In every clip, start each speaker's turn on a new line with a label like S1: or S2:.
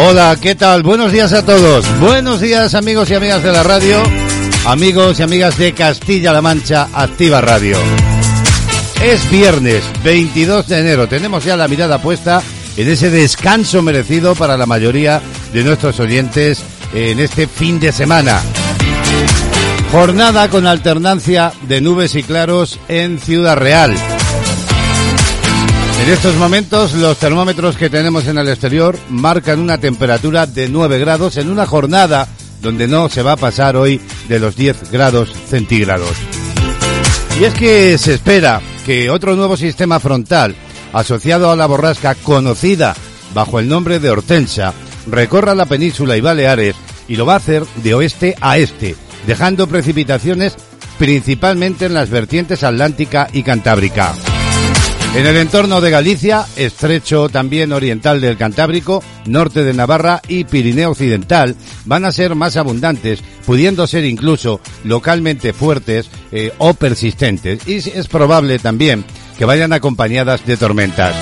S1: Hola, ¿qué tal? Buenos días a todos. Buenos días amigos y amigas de la radio, amigos y amigas de Castilla-La Mancha Activa Radio. Es viernes 22 de enero. Tenemos ya la mirada puesta en ese descanso merecido para la mayoría de nuestros oyentes en este fin de semana. Jornada con alternancia de nubes y claros en Ciudad Real. En estos momentos los termómetros que tenemos en el exterior marcan una temperatura de 9 grados en una jornada donde no se va a pasar hoy de los 10 grados centígrados. Y es que se espera que otro nuevo sistema frontal asociado a la borrasca conocida bajo el nombre de Hortensia recorra la península y Baleares y lo va a hacer de oeste a este, dejando precipitaciones principalmente en las vertientes atlántica y cantábrica. En el entorno de Galicia, estrecho también oriental del Cantábrico, norte de Navarra y Pirineo Occidental van a ser más abundantes, pudiendo ser incluso localmente fuertes eh, o persistentes. Y es probable también que vayan acompañadas de tormentas.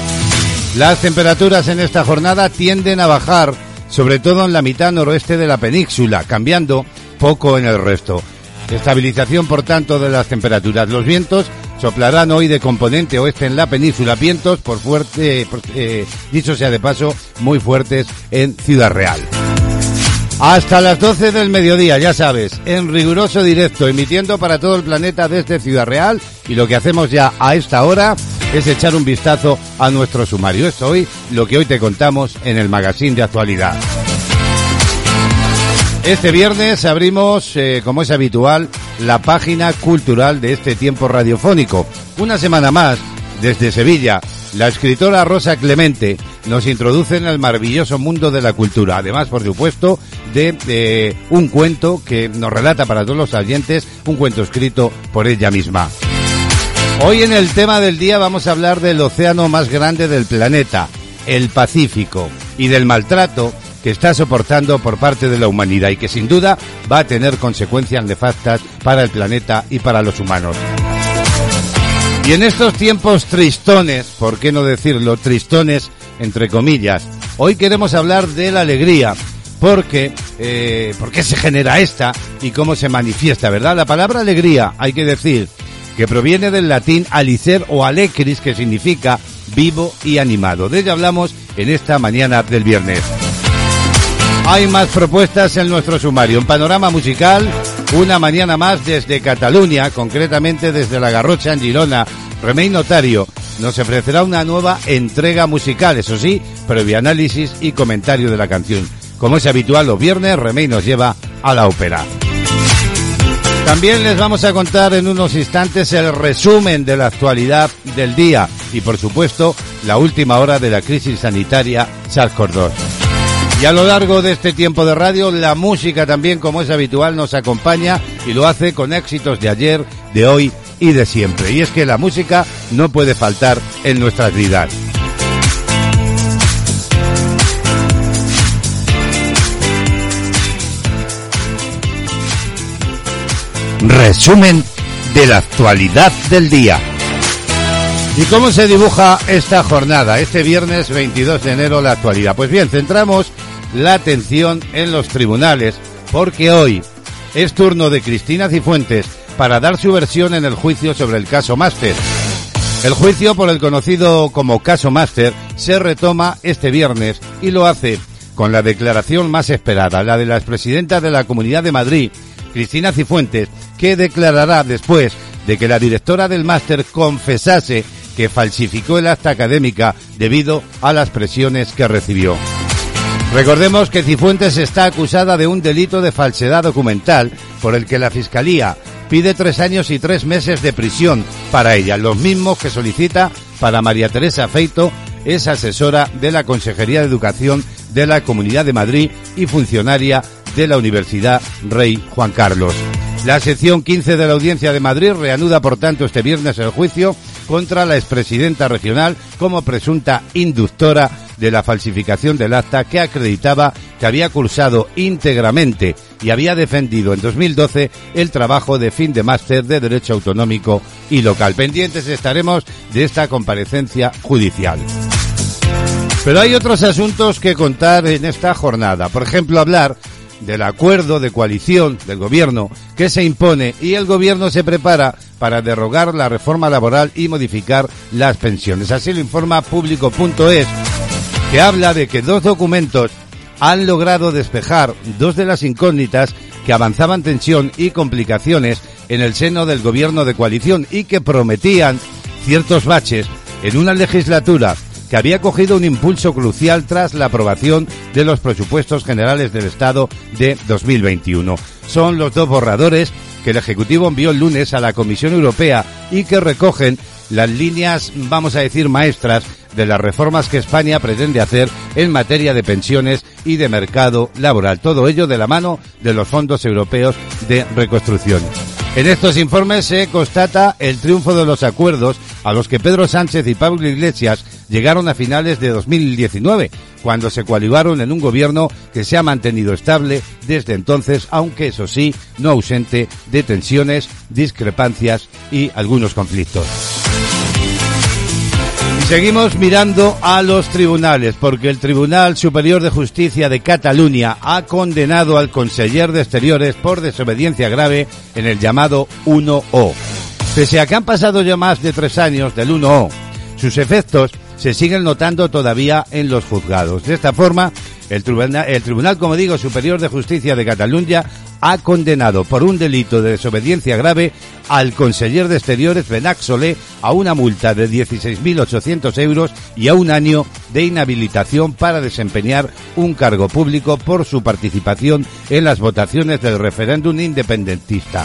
S1: Las temperaturas en esta jornada tienden a bajar, sobre todo en la mitad noroeste de la península, cambiando poco en el resto. Estabilización, por tanto, de las temperaturas. Los vientos soplarán hoy de componente oeste en la península. Vientos, por fuerte, eh, dicho sea de paso, muy fuertes en Ciudad Real. Hasta las 12 del mediodía, ya sabes, en riguroso directo, emitiendo para todo el planeta desde Ciudad Real. Y lo que hacemos ya a esta hora es echar un vistazo a nuestro sumario. Esto hoy, lo que hoy te contamos en el magazine de actualidad. Este viernes abrimos, eh, como es habitual, la página cultural de este tiempo radiofónico. Una semana más, desde Sevilla, la escritora Rosa Clemente nos introduce en el maravilloso mundo de la cultura. Además, por supuesto, de, un cuento que nos relata para todos los oyentes, un cuento escrito por ella misma. Hoy en el tema del día vamos a hablar del océano más grande del planeta, el Pacífico, y del maltrato que está soportando por parte de la humanidad y que sin duda va a tener consecuencias nefastas para el planeta y para los humanos. Y en estos tiempos tristones, ¿por qué no decirlo? Tristones, entre comillas, hoy queremos hablar de la alegría, porque, eh, ¿por qué se genera esta y cómo se manifiesta, verdad? La palabra alegría, hay que decir, que proviene del latín alicer o alecris, que significa vivo y animado. De ella hablamos en esta mañana del viernes. Hay más propuestas en nuestro sumario. Un panorama musical, una mañana más desde Cataluña, concretamente desde La Garrocha en Girona. Remey Notario nos ofrecerá una nueva entrega musical, eso sí, previo análisis y comentario de la canción. Como es habitual los viernes, Remey nos lleva a la ópera. También les vamos a contar en unos instantes el resumen de la actualidad del día y por supuesto la última hora de la crisis sanitaria SARS-CoV-2. Y a lo largo de este tiempo de radio, la música también, como es habitual, nos acompaña y lo hace con éxitos de ayer, de hoy y de siempre. Y es que la música no puede faltar en nuestras vidas. Resumen de la actualidad del día. ¿Y cómo se dibuja esta jornada, este viernes 22 de enero, la actualidad? Pues bien, centramos la atención en los tribunales, porque hoy es turno de Cristina Cifuentes para dar su versión en el juicio sobre el caso Máster. El juicio por el conocido como caso Máster se retoma este viernes y lo hace con la declaración más esperada, la de la expresidenta de la Comunidad de Madrid, Cristina Cifuentes, que declarará después de que la directora del máster confesase que falsificó el acta académica debido a las presiones que recibió. Recordemos que Cifuentes está acusada de un delito de falsedad documental por el que la Fiscalía pide tres años y tres meses de prisión para ella, los mismos que solicita para María Teresa Feito, es asesora de la Consejería de Educación de la Comunidad de Madrid y funcionaria de la Universidad Rey Juan Carlos. La sección 15 de la Audiencia de Madrid reanuda, por tanto, este viernes el juicio contra la expresidenta regional como presunta inductora de la falsificación del acta que acreditaba que había cursado íntegramente y había defendido en 2012 el trabajo de fin de máster de Derecho Autonómico y Local. Pendientes estaremos de esta comparecencia judicial. Pero hay otros asuntos que contar en esta jornada. Por ejemplo, hablar del acuerdo de coalición del gobierno que se impone y el gobierno se prepara para derogar la reforma laboral y modificar las pensiones. Así lo informa público.es, que habla de que dos documentos han logrado despejar dos de las incógnitas que avanzaban tensión y complicaciones en el seno del gobierno de coalición y que prometían ciertos baches en una legislatura que había cogido un impulso crucial tras la aprobación de los presupuestos generales del Estado de 2021. Son los dos borradores que el Ejecutivo envió el lunes a la Comisión Europea y que recogen las líneas, vamos a decir, maestras de las reformas que España pretende hacer en materia de pensiones y de mercado laboral. Todo ello de la mano de los fondos europeos de reconstrucción. En estos informes se constata el triunfo de los acuerdos a los que Pedro Sánchez y Pablo Iglesias llegaron a finales de 2019, cuando se coaligaron en un gobierno que se ha mantenido estable desde entonces, aunque eso sí, no ausente de tensiones, discrepancias y algunos conflictos. Seguimos mirando a los tribunales, porque el Tribunal Superior de Justicia de Cataluña ha condenado al conseller de Exteriores por desobediencia grave en el llamado 1O. Pese a que han pasado ya más de tres años del 1O, sus efectos se siguen notando todavía en los juzgados. De esta forma, el tribunal, el tribunal, como digo, Superior de Justicia de Cataluña ha condenado por un delito de desobediencia grave al conseller de Exteriores Benac Solé a una multa de 16.800 euros y a un año de inhabilitación para desempeñar un cargo público por su participación en las votaciones del referéndum independentista.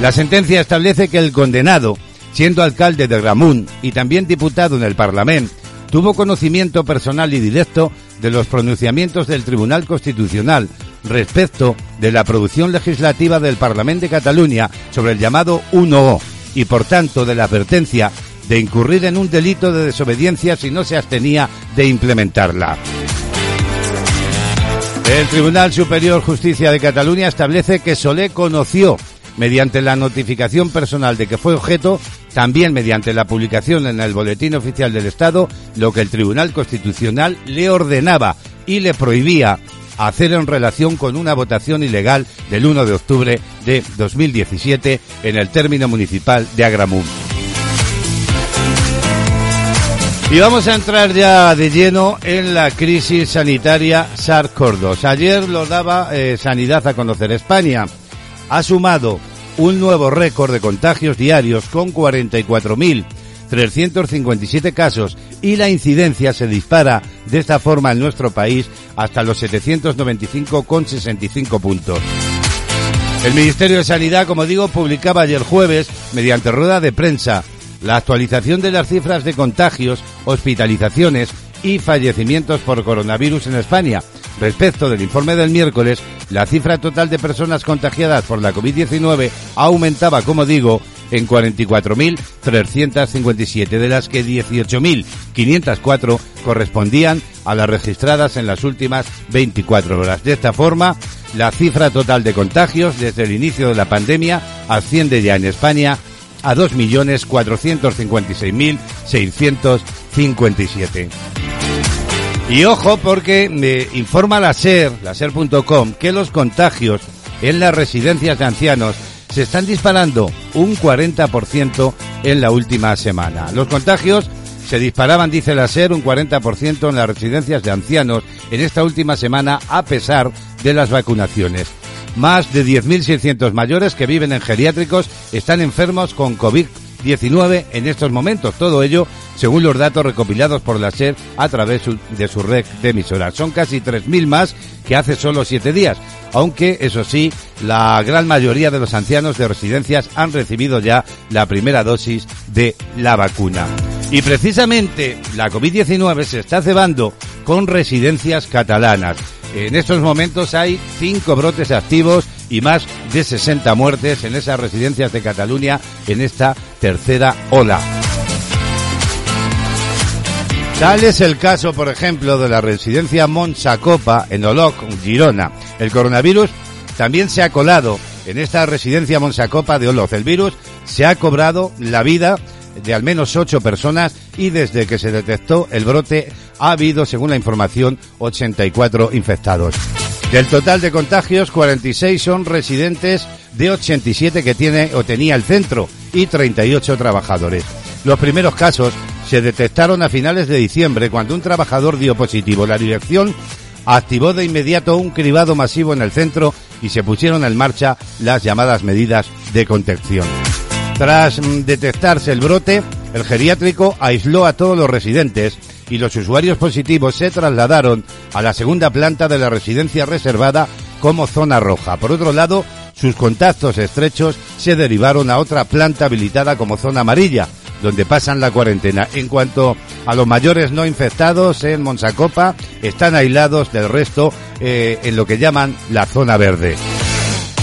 S1: La sentencia establece que el condenado, siendo alcalde de Ramún y también diputado en el Parlamento, tuvo conocimiento personal y directo de los pronunciamientos del Tribunal Constitucional respecto de la producción legislativa del Parlamento de Cataluña sobre el llamado 1O y por tanto de la advertencia de incurrir en un delito de desobediencia si no se abstenía de implementarla. El Tribunal Superior Justicia de Cataluña establece que Solé conoció mediante la notificación personal de que fue objeto, también mediante la publicación en el Boletín Oficial del Estado, lo que el Tribunal Constitucional le ordenaba y le prohibía hacer en relación con una votación ilegal del 1 de octubre de 2017 en el término municipal de Agramún. Y vamos a entrar ya de lleno en la crisis sanitaria SARS-CoV-2. Ayer lo daba eh, Sanidad a conocer España ha sumado un nuevo récord de contagios diarios con 44.357 casos y la incidencia se dispara de esta forma en nuestro país hasta los 795,65 puntos. El Ministerio de Sanidad, como digo, publicaba ayer jueves, mediante rueda de prensa, la actualización de las cifras de contagios, hospitalizaciones y fallecimientos por coronavirus en España. Respecto del informe del miércoles, la cifra total de personas contagiadas por la COVID-19 aumentaba, como digo, en 44.357, de las que 18.504 correspondían a las registradas en las últimas 24 horas. De esta forma, la cifra total de contagios desde el inicio de la pandemia asciende ya en España a 2.456.657. Y ojo porque me informa la SER, la SER.com, que los contagios en las residencias de ancianos se están disparando un 40% en la última semana. Los contagios se disparaban, dice la SER, un 40% en las residencias de ancianos en esta última semana a pesar de las vacunaciones. Más de 10.600 mayores que viven en geriátricos están enfermos con COVID 19 en estos momentos. Todo ello según los datos recopilados por la SER a través de su red de emisoras. Son casi 3.000 más que hace solo siete días, aunque eso sí, la gran mayoría de los ancianos de residencias han recibido ya la primera dosis de la vacuna. Y precisamente la COVID-19 se está cebando con residencias catalanas. En estos momentos hay cinco brotes activos y más de 60 muertes en esas residencias de Cataluña en esta tercera ola. Tal es el caso, por ejemplo, de la residencia Monsacopa en Oloc, Girona. El coronavirus también se ha colado en esta residencia Monsacopa de Oloc. El virus se ha cobrado la vida de al menos ocho personas y desde que se detectó el brote ha habido, según la información, 84 infectados. Del total de contagios, 46 son residentes de 87 que tiene o tenía el centro y 38 trabajadores. Los primeros casos se detectaron a finales de diciembre cuando un trabajador dio positivo. La dirección activó de inmediato un cribado masivo en el centro y se pusieron en marcha las llamadas medidas de contención. Tras mm, detectarse el brote, el geriátrico aisló a todos los residentes y los usuarios positivos se trasladaron a la segunda planta de la residencia reservada como zona roja. Por otro lado, sus contactos estrechos se derivaron a otra planta habilitada como zona amarilla, donde pasan la cuarentena. En cuanto a los mayores no infectados en Monsacopa, están aislados del resto eh, en lo que llaman la zona verde.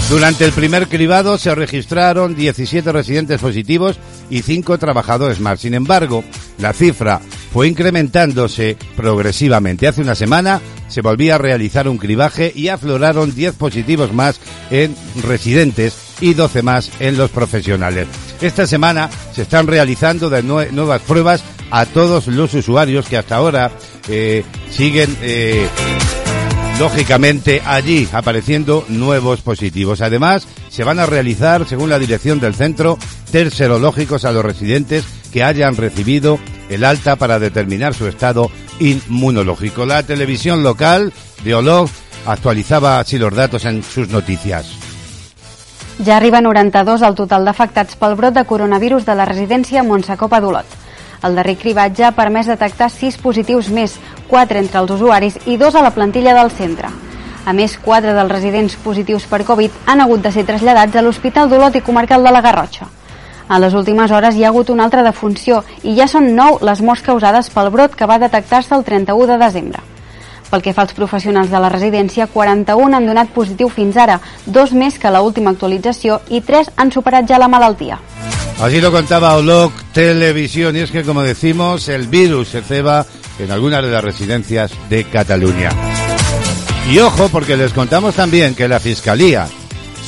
S1: Durante el primer cribado se registraron 17 residentes positivos y 5 trabajadores más. Sin embargo, la cifra fue incrementándose progresivamente. Hace una semana se volvía a realizar un cribaje y afloraron 10 positivos más en residentes y 12 más en los profesionales. Esta semana se están realizando nuevas pruebas a todos los usuarios que hasta ahora eh, siguen eh, lógicamente allí apareciendo nuevos positivos. Además, se van a realizar, según la dirección del centro, test serológicos a los residentes que hayan recibido el alta para determinar su estado inmunológico. La televisión local de Olog actualizaba así los datos en sus noticias.
S2: Ja arriba 92 el total d'afectats pel brot de coronavirus de la residència Montsacopa d'Olot. El darrer cribatge ha permès detectar 6 positius més, 4 entre els usuaris i 2 a la plantilla del centre. A més, 4 dels residents positius per Covid han hagut de ser traslladats a l'Hospital d'Olot i Comarcal de la Garrotxa. A les últimes hores hi ha hagut una altra defunció i ja són 9 les morts causades pel brot que va detectar-se el 31 de desembre. Pel que fa als professionals de la residència, 41 han donat positiu fins ara, dos més que la última actualització i 3 han superat ja la malaltia.
S1: Así lo contaba Olog Televisión y es que como decimos el virus se ceba en algunas de las residencias de Cataluña. Y ojo porque les contamos también que la Fiscalía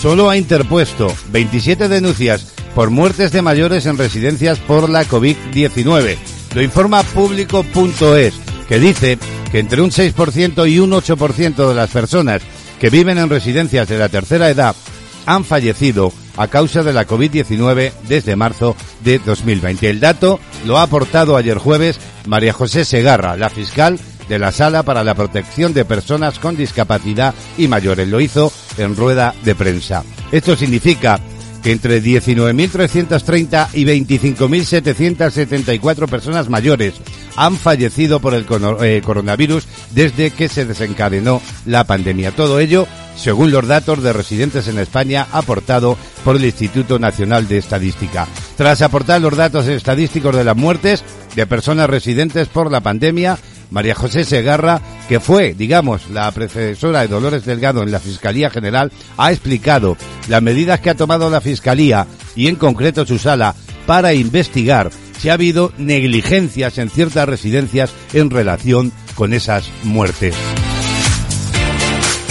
S1: solo ha interpuesto 27 denuncias por muertes de mayores en residencias por la COVID-19. Lo informa público.es, que dice que entre un 6% y un 8% de las personas que viven en residencias de la tercera edad han fallecido a causa de la COVID-19 desde marzo de 2020. El dato lo ha aportado ayer jueves María José Segarra, la fiscal de la Sala para la Protección de Personas con Discapacidad y Mayores. Lo hizo en rueda de prensa. Esto significa que entre 19.330 y 25.774 personas mayores han fallecido por el eh, coronavirus desde que se desencadenó la pandemia. Todo ello según los datos de residentes en España aportado por el Instituto Nacional de Estadística. Tras aportar los datos estadísticos de las muertes de personas residentes por la pandemia, María José Segarra, que fue, digamos, la predecesora de Dolores Delgado en la Fiscalía General, ha explicado las medidas que ha tomado la Fiscalía y en concreto su sala para investigar si ha habido negligencias en ciertas residencias en relación con esas muertes.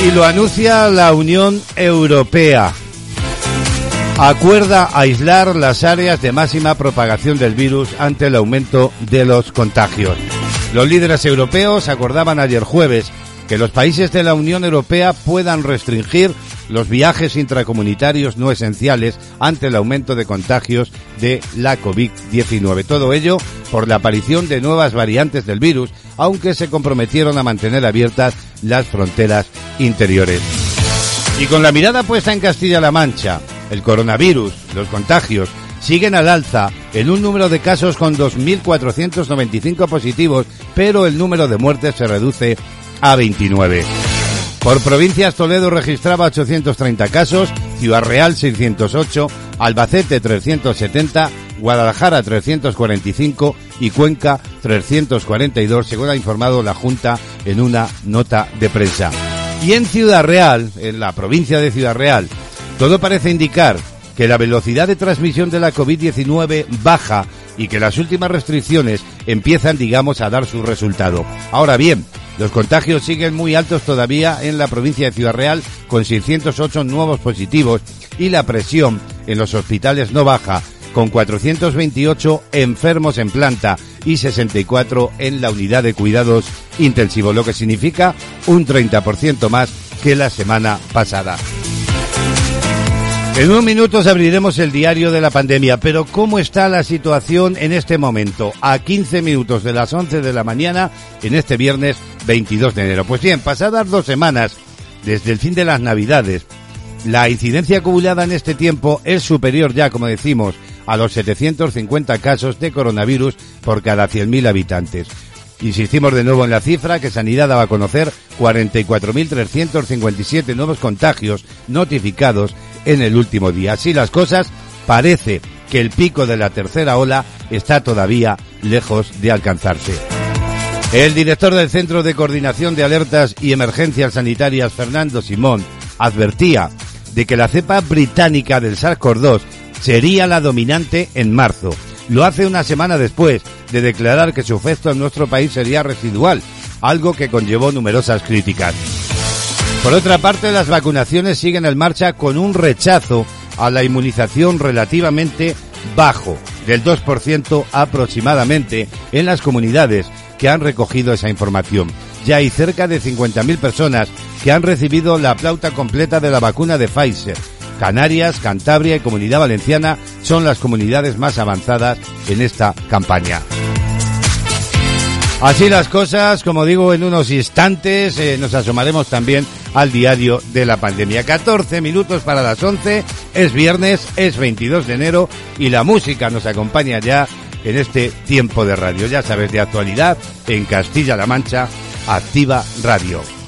S1: Y lo anuncia la Unión Europea. Acuerda aislar las áreas de máxima propagación del virus ante el aumento de los contagios. Los líderes europeos acordaban ayer jueves que los países de la Unión Europea puedan restringir los viajes intracomunitarios no esenciales ante el aumento de contagios de la COVID-19. Todo ello por la aparición de nuevas variantes del virus, aunque se comprometieron a mantener abiertas las fronteras interiores. Y con la mirada puesta en Castilla-La Mancha, el coronavirus, los contagios, siguen al alza en un número de casos con 2.495 positivos, pero el número de muertes se reduce a 29. Por provincias, Toledo registraba 830 casos, Ciudad Real 608, Albacete 370, Guadalajara 345 y Cuenca 342, según ha informado la Junta en una nota de prensa. Y en Ciudad Real, en la provincia de Ciudad Real, todo parece indicar que la velocidad de transmisión de la COVID-19 baja y que las últimas restricciones empiezan, digamos, a dar su resultado. Ahora bien, los contagios siguen muy altos todavía en la provincia de Ciudad Real, con 608 nuevos positivos y la presión en los hospitales no baja, con 428 enfermos en planta y 64 en la unidad de cuidados intensivos, lo que significa un 30% más que la semana pasada. En unos minutos abriremos el diario de la pandemia, pero ¿cómo está la situación en este momento? A 15 minutos de las 11 de la mañana, en este viernes 22 de enero. Pues bien, pasadas dos semanas, desde el fin de las Navidades, la incidencia acumulada en este tiempo es superior ya, como decimos, a los 750 casos de coronavirus por cada 100.000 habitantes. Insistimos de nuevo en la cifra que Sanidad daba a conocer 44.357 nuevos contagios notificados en el último día. Así las cosas, parece que el pico de la tercera ola está todavía lejos de alcanzarse. El director del Centro de Coordinación de Alertas y Emergencias Sanitarias, Fernando Simón, advertía de que la cepa británica del SARS-CoV-2 sería la dominante en marzo. Lo hace una semana después de declarar que su efecto en nuestro país sería residual, algo que conllevó numerosas críticas. Por otra parte, las vacunaciones siguen en marcha con un rechazo a la inmunización relativamente bajo, del 2% aproximadamente, en las comunidades que han recogido esa información. Ya hay cerca de 50.000 personas que han recibido la plauta completa de la vacuna de Pfizer. Canarias, Cantabria y Comunidad Valenciana son las comunidades más avanzadas en esta campaña. Así las cosas, como digo, en unos instantes eh, nos asomaremos también al diario de la pandemia. 14 minutos para las 11, es viernes, es 22 de enero y la música nos acompaña ya en este tiempo de radio. Ya sabes, de actualidad en Castilla-La Mancha, Activa Radio.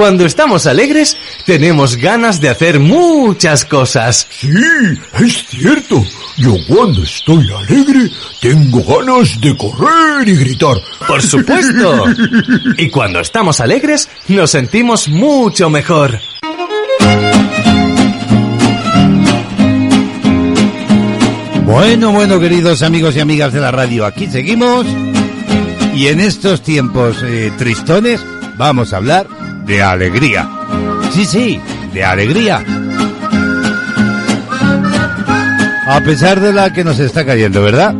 S3: Cuando estamos alegres, tenemos ganas de hacer muchas cosas.
S4: Sí, es cierto. Yo cuando estoy alegre, tengo ganas de correr y gritar.
S3: Por supuesto. Y cuando estamos alegres, nos sentimos mucho mejor.
S1: Bueno, bueno, queridos amigos y amigas de la radio, aquí seguimos. Y en estos tiempos eh, tristones vamos a hablar de alegría. Sí, sí, de alegría. A pesar de la que nos está cayendo, ¿verdad?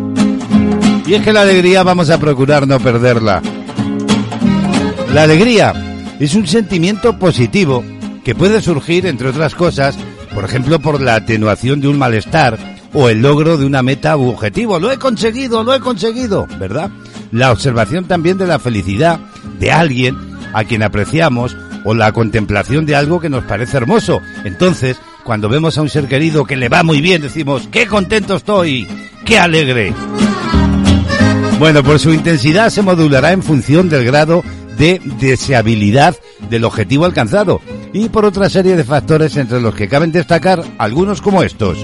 S1: Y es que la alegría vamos a procurar no perderla. La alegría es un sentimiento positivo que puede surgir, entre otras cosas, por ejemplo, por la atenuación de un malestar o el logro de una meta u objetivo. Lo he conseguido, lo he conseguido, ¿verdad? La observación también de la felicidad de alguien a quien apreciamos o la contemplación de algo que nos parece hermoso. Entonces, cuando vemos a un ser querido que le va muy bien, decimos, qué contento estoy, qué alegre. Bueno, por su intensidad se modulará en función del grado de deseabilidad del objetivo alcanzado y por otra serie de factores entre los que caben destacar algunos como estos.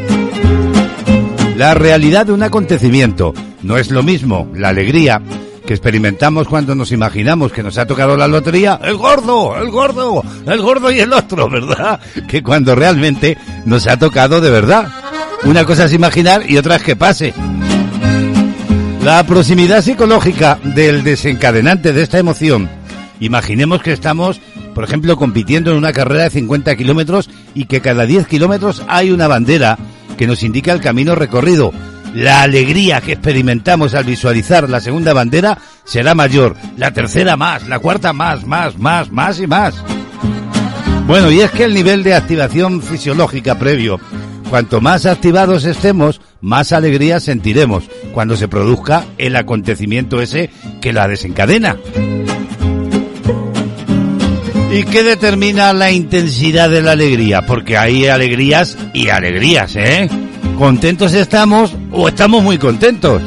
S1: La realidad de un acontecimiento no es lo mismo la alegría que experimentamos cuando nos imaginamos que nos ha tocado la lotería, el gordo, el gordo, el gordo y el otro, ¿verdad? Que cuando realmente nos ha tocado de verdad. Una cosa es imaginar y otra es que pase. La proximidad psicológica del desencadenante de esta emoción. Imaginemos que estamos, por ejemplo, compitiendo en una carrera de 50 kilómetros y que cada 10 kilómetros hay una bandera que nos indica el camino recorrido la alegría que experimentamos al visualizar la segunda bandera será mayor, la tercera más, la cuarta más, más, más, más y más. Bueno, y es que el nivel de activación fisiológica previo, cuanto más activados estemos, más alegría sentiremos cuando se produzca el acontecimiento ese que la desencadena. ¿Y qué determina la intensidad de la alegría? Porque hay alegrías y alegrías, ¿eh? Contentos estamos o estamos muy contentos.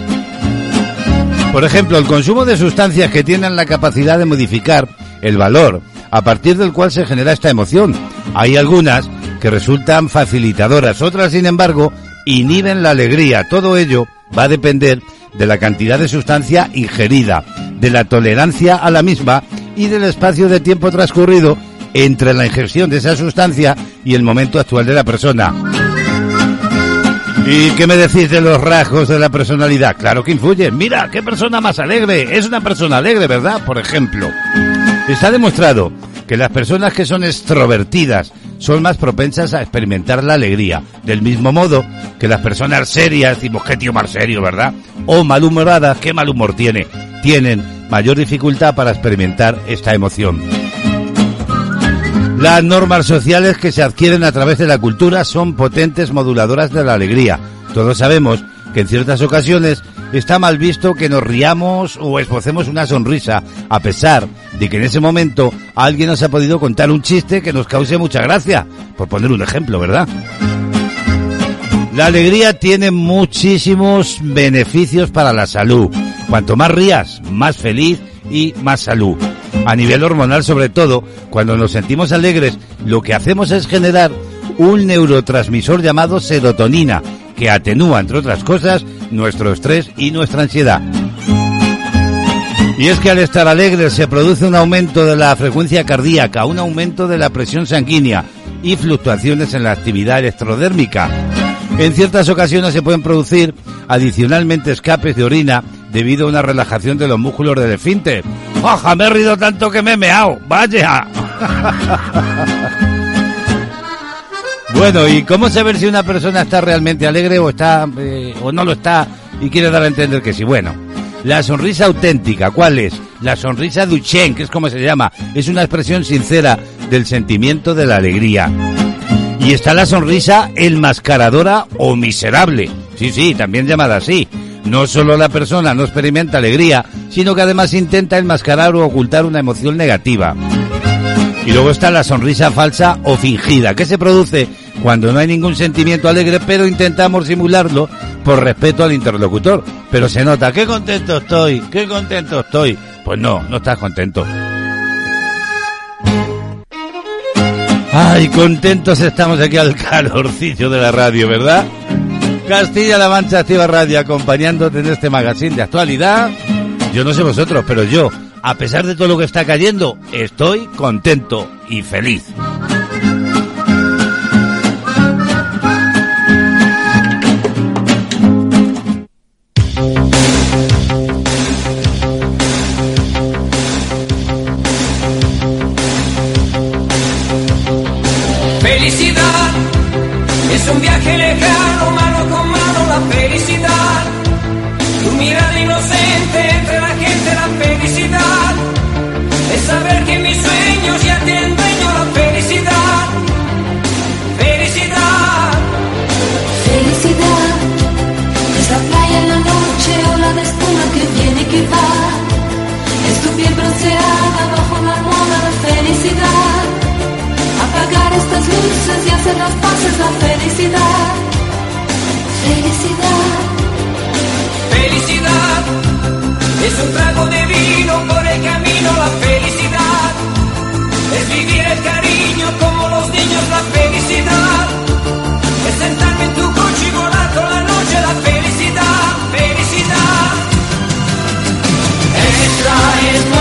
S1: Por ejemplo, el consumo de sustancias que tienen la capacidad de modificar el valor a partir del cual se genera esta emoción. Hay algunas que resultan facilitadoras, otras, sin embargo, inhiben la alegría. Todo ello va a depender de la cantidad de sustancia ingerida, de la tolerancia a la misma y del espacio de tiempo transcurrido entre la ingestión de esa sustancia y el momento actual de la persona. ¿Y qué me decís de los rasgos de la personalidad? Claro que influye. Mira, qué persona más alegre. Es una persona alegre, ¿verdad? Por ejemplo. Está demostrado que las personas que son extrovertidas son más propensas a experimentar la alegría. Del mismo modo que las personas serias, decimos, qué tío más serio, ¿verdad? O malhumoradas, qué mal humor tiene. Tienen mayor dificultad para experimentar esta emoción. Las normas sociales que se adquieren a través de la cultura son potentes moduladoras de la alegría. Todos sabemos que en ciertas ocasiones está mal visto que nos riamos o esbocemos una sonrisa, a pesar de que en ese momento alguien nos ha podido contar un chiste que nos cause mucha gracia, por poner un ejemplo, ¿verdad? La alegría tiene muchísimos beneficios para la salud. Cuanto más rías, más feliz y más salud. A nivel hormonal sobre todo, cuando nos sentimos alegres, lo que hacemos es generar un neurotransmisor llamado serotonina, que atenúa, entre otras cosas, nuestro estrés y nuestra ansiedad. Y es que al estar alegres se produce un aumento de la frecuencia cardíaca, un aumento de la presión sanguínea y fluctuaciones en la actividad electrodérmica. En ciertas ocasiones se pueden producir adicionalmente escapes de orina debido a una relajación de los músculos del esfínter. ¡Oja! Me he rido tanto que me he meado. ¡Vaya! bueno, ¿y cómo saber si una persona está realmente alegre o está eh, o no lo está y quiere dar a entender que sí? Bueno, la sonrisa auténtica, ¿cuál es? La sonrisa Duchenne, que es como se llama, es una expresión sincera del sentimiento de la alegría. Y está la sonrisa enmascaradora o miserable. Sí, sí, también llamada así. No solo la persona no experimenta alegría, sino que además intenta enmascarar o ocultar una emoción negativa. Y luego está la sonrisa falsa o fingida, que se produce cuando no hay ningún sentimiento alegre, pero intentamos simularlo por respeto al interlocutor. Pero se nota, qué contento estoy, qué contento estoy. Pues no, no estás contento. Ay, contentos estamos aquí al calorcillo de la radio, ¿verdad? Castilla-La Mancha Activa Radio acompañándote en este magazine de actualidad. Yo no sé vosotros, pero yo, a pesar de todo lo que está cayendo, estoy contento y feliz.
S5: Felicidad es un viaje lejano, mano felicidad. Tu mirada inocente entre la gente, la felicidad. Es saber que mis sueños ya tienen dueño, la felicidad. Felicidad.
S6: Felicidad es la playa en la noche o la de espuma que viene y que va. Es tu piel bronceada bajo la almohada la felicidad. Apagar estas luces y hacer las paces la felicidad. Felicidad.
S5: Felicidad es un trago de vino por el camino, la felicidad. Es vivir el cariño como los niños, la felicidad. Es sentarme en tu coche y volar toda la noche, la felicidad, felicidad. Es nuestra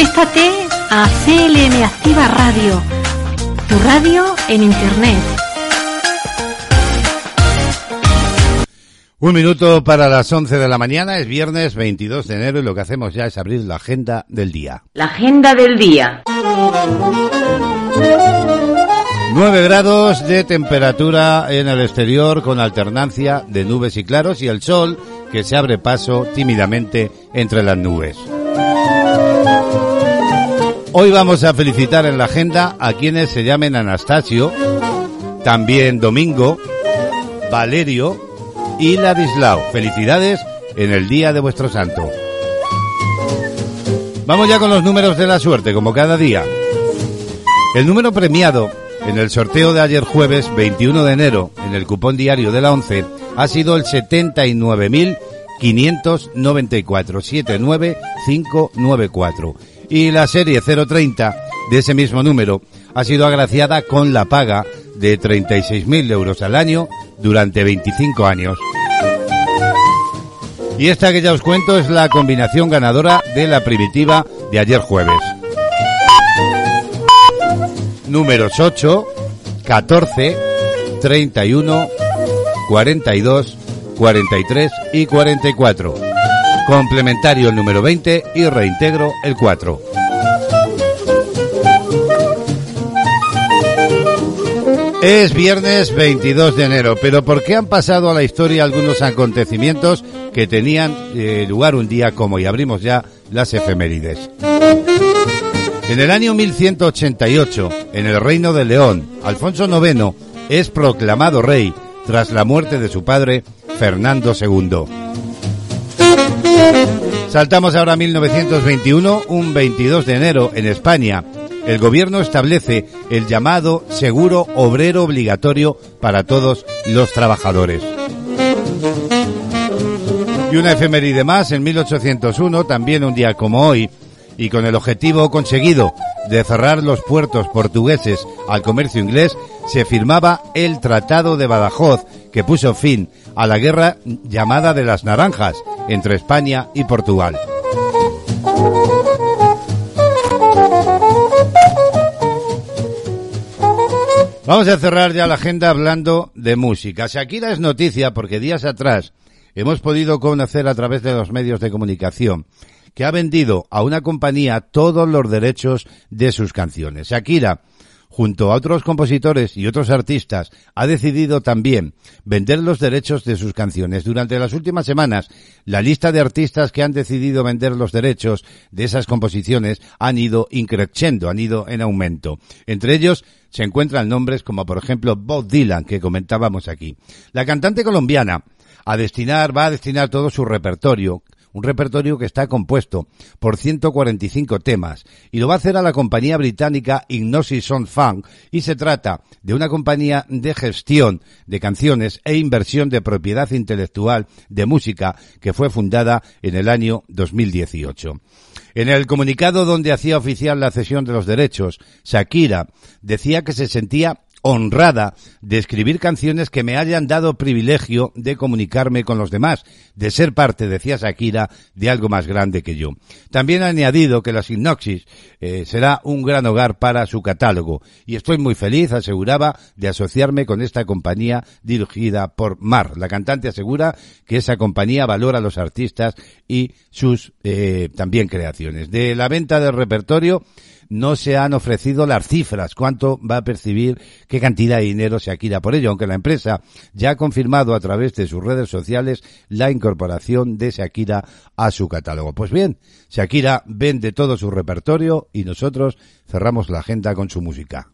S7: Conéctate a CLM Activa Radio, tu radio en Internet.
S1: Un minuto para las 11 de la mañana, es viernes 22 de enero y lo que hacemos ya es abrir la agenda del día.
S8: La agenda del día.
S1: 9 grados de temperatura en el exterior con alternancia de nubes y claros y el sol que se abre paso tímidamente entre las nubes. Hoy vamos a felicitar en la agenda a quienes se llamen Anastasio, también Domingo, Valerio y Ladislao. Felicidades en el día de vuestro santo. Vamos ya con los números de la suerte, como cada día. El número premiado en el sorteo de ayer jueves 21 de enero en el cupón diario de la 11 ha sido el 79.594, 79594. Y la serie 030 de ese mismo número ha sido agraciada con la paga de 36.000 euros al año durante 25 años. Y esta que ya os cuento es la combinación ganadora de la primitiva de ayer jueves. Números 8, 14, 31, 42, 43 y 44. Complementario el número 20 y reintegro el 4. Es viernes 22 de enero, pero ¿por qué han pasado a la historia algunos acontecimientos que tenían eh, lugar un día como y abrimos ya las efemérides? En el año 1188, en el Reino de León, Alfonso IX es proclamado rey tras la muerte de su padre, Fernando II. Saltamos ahora a 1921, un 22 de enero, en España. El gobierno establece el llamado seguro obrero obligatorio para todos los trabajadores. Y una efeméride más, en 1801, también un día como hoy, y con el objetivo conseguido de cerrar los puertos portugueses al comercio inglés, se firmaba el Tratado de Badajoz, que puso fin a la guerra llamada de las Naranjas entre España y Portugal. Vamos a cerrar ya la agenda hablando de música. Shakira es noticia porque días atrás hemos podido conocer a través de los medios de comunicación que ha vendido a una compañía todos los derechos de sus canciones. Shakira, junto a otros compositores y otros artistas, ha decidido también vender los derechos de sus canciones. Durante las últimas semanas, la lista de artistas que han decidido vender los derechos de esas composiciones han ido increciendo, han ido en aumento. Entre ellos se encuentran nombres como por ejemplo Bob Dylan, que comentábamos aquí. La cantante colombiana a destinar, va a destinar todo su repertorio, un repertorio que está compuesto por 145 temas y lo va a hacer a la compañía británica Ignosis Sound Funk y se trata de una compañía de gestión de canciones e inversión de propiedad intelectual de música que fue fundada en el año 2018. En el comunicado donde hacía oficial la cesión de los derechos, Shakira decía que se sentía honrada de escribir canciones que me hayan dado privilegio de comunicarme con los demás, de ser parte, decía Shakira, de algo más grande que yo. También ha añadido que la Sinopsis eh, será un gran hogar para su catálogo y estoy muy feliz, aseguraba, de asociarme con esta compañía dirigida por Mar. La cantante asegura que esa compañía valora a los artistas y sus eh, también creaciones. De la venta del repertorio, no se han ofrecido las cifras, cuánto va a percibir, qué cantidad de dinero se adquiera por ello, aunque la empresa ya ha confirmado a través de sus redes sociales la incorporación de Shakira a su catálogo. Pues bien, Shakira vende todo su repertorio y nosotros cerramos la agenda con su música.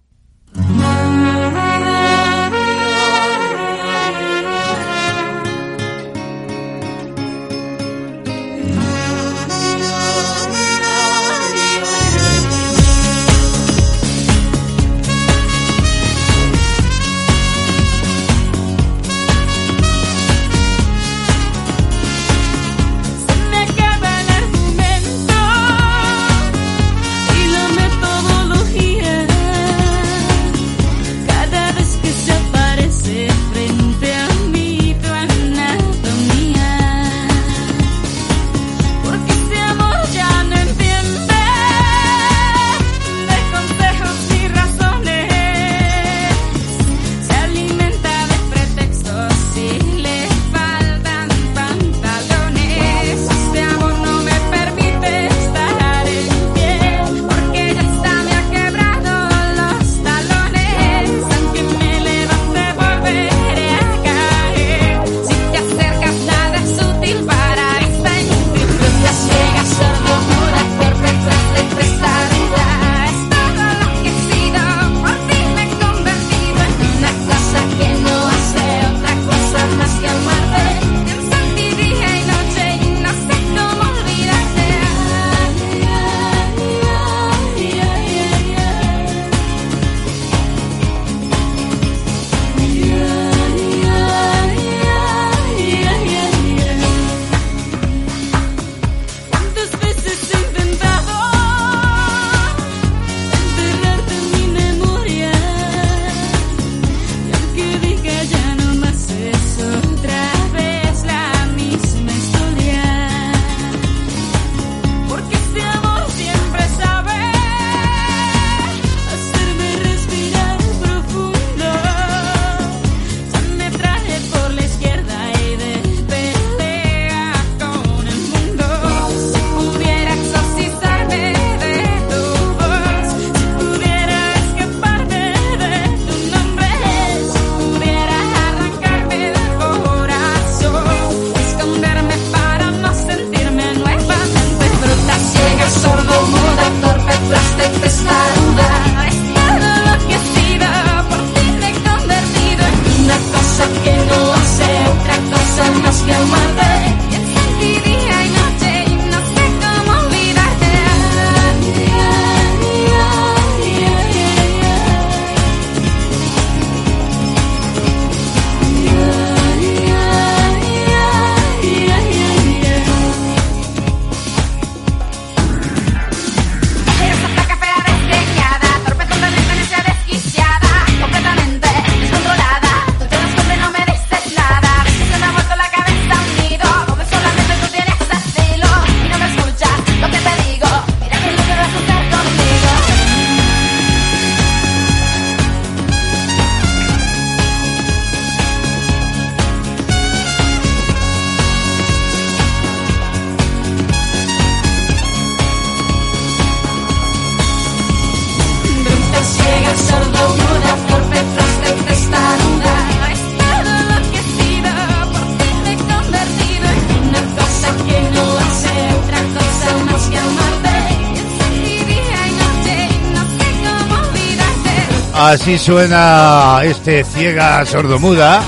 S1: Así suena este ciega sordomuda,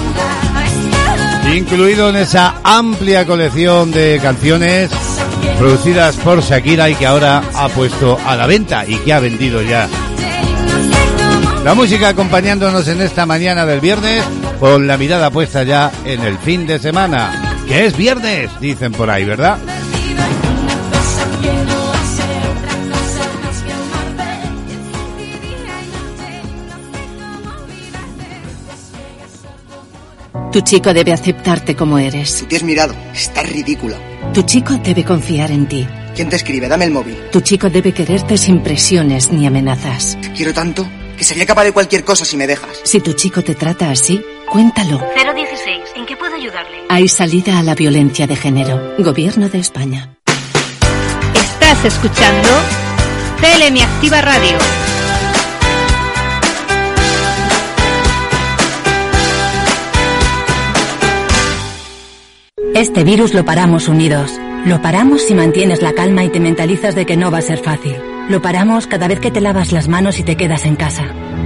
S1: incluido en esa amplia colección de canciones producidas por Shakira y que ahora ha puesto a la venta y que ha vendido ya. La música acompañándonos en esta mañana del viernes con la mirada puesta ya en el fin de semana, que es viernes, dicen por ahí, ¿verdad?
S9: Tu chico debe aceptarte como eres.
S10: Te has mirado. Estás ridícula.
S9: Tu chico debe confiar en ti.
S10: ¿Quién te escribe? Dame el móvil.
S9: Tu chico debe quererte sin presiones ni amenazas.
S10: Te quiero tanto que sería capaz de cualquier cosa si me dejas.
S9: Si tu chico te trata así, cuéntalo.
S7: 016. ¿En qué puedo ayudarle?
S9: Hay salida a la violencia de género. Gobierno de España.
S7: Estás escuchando Tele Mi Activa Radio.
S11: Este virus lo paramos unidos. Lo paramos si mantienes la calma y te mentalizas de que no va a ser fácil. Lo paramos cada vez que te lavas las manos y te quedas en casa.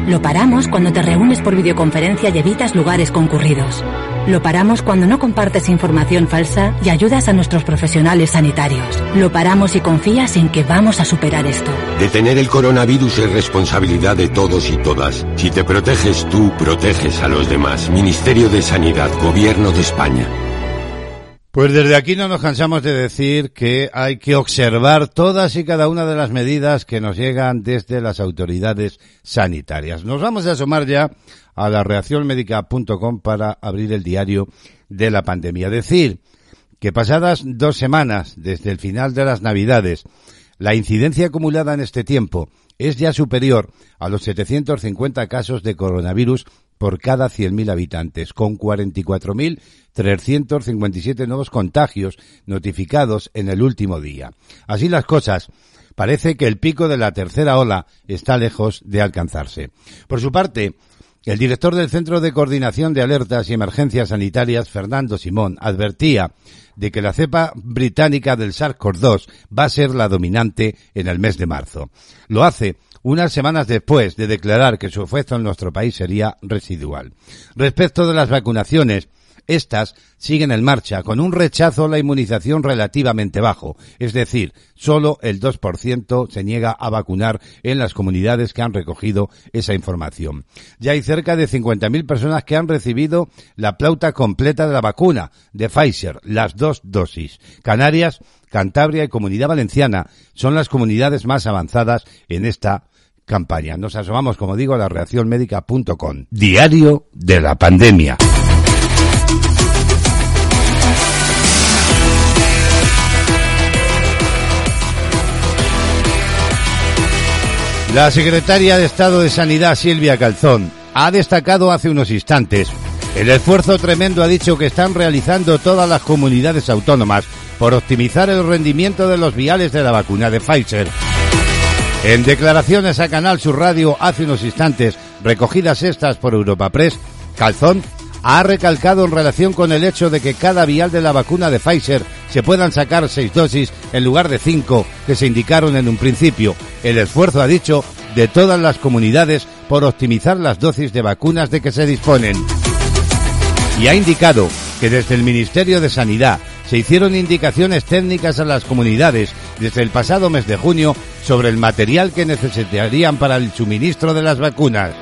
S11: Lo paramos cuando te reúnes por videoconferencia y evitas lugares concurridos. Lo paramos cuando no compartes información falsa y ayudas a nuestros profesionales sanitarios. Lo paramos y confías en que vamos a superar esto.
S12: Detener el coronavirus es responsabilidad de todos y todas. Si te proteges tú, proteges a los demás. Ministerio de Sanidad, Gobierno de España.
S1: Pues desde aquí no nos cansamos de decir que hay que observar todas y cada una de las medidas que nos llegan desde las autoridades sanitarias. Nos vamos a asomar ya a la reaccionmédica.com para abrir el diario de la pandemia. Decir que pasadas dos semanas desde el final de las Navidades, la incidencia acumulada en este tiempo es ya superior a los 750 casos de coronavirus por cada 100.000 habitantes, con 44.357 nuevos contagios notificados en el último día. Así las cosas, parece que el pico de la tercera ola está lejos de alcanzarse. Por su parte, el director del Centro de Coordinación de Alertas y Emergencias Sanitarias, Fernando Simón, advertía de que la cepa británica del SARS-CoV-2 va a ser la dominante en el mes de marzo. Lo hace unas semanas después de declarar que su efecto en nuestro país sería residual. Respecto de las vacunaciones, estas siguen en marcha con un rechazo a la inmunización relativamente bajo, es decir, solo el 2% se niega a vacunar en las comunidades que han recogido esa información. Ya hay cerca de 50.000 personas que han recibido la plauta completa de la vacuna de Pfizer, las dos dosis. Canarias, Cantabria y Comunidad Valenciana son las comunidades más avanzadas en esta campaña. Nos asomamos, como digo, a la reaccionmédica.com. Diario de la pandemia. La secretaria de Estado de Sanidad, Silvia Calzón, ha destacado hace unos instantes el esfuerzo tremendo ha dicho que están realizando todas las comunidades autónomas por optimizar el rendimiento de los viales de la vacuna de Pfizer. En declaraciones a Canal Sur Radio hace unos instantes, recogidas estas por Europa Press, Calzón ha recalcado en relación con el hecho de que cada vial de la vacuna de Pfizer se puedan sacar seis dosis en lugar de cinco que se indicaron en un principio. El esfuerzo, ha dicho, de todas las comunidades por optimizar las dosis de vacunas de que se disponen. Y ha indicado que desde el Ministerio de Sanidad se hicieron indicaciones técnicas a las comunidades desde el pasado mes de junio sobre el material que necesitarían para el suministro de las vacunas.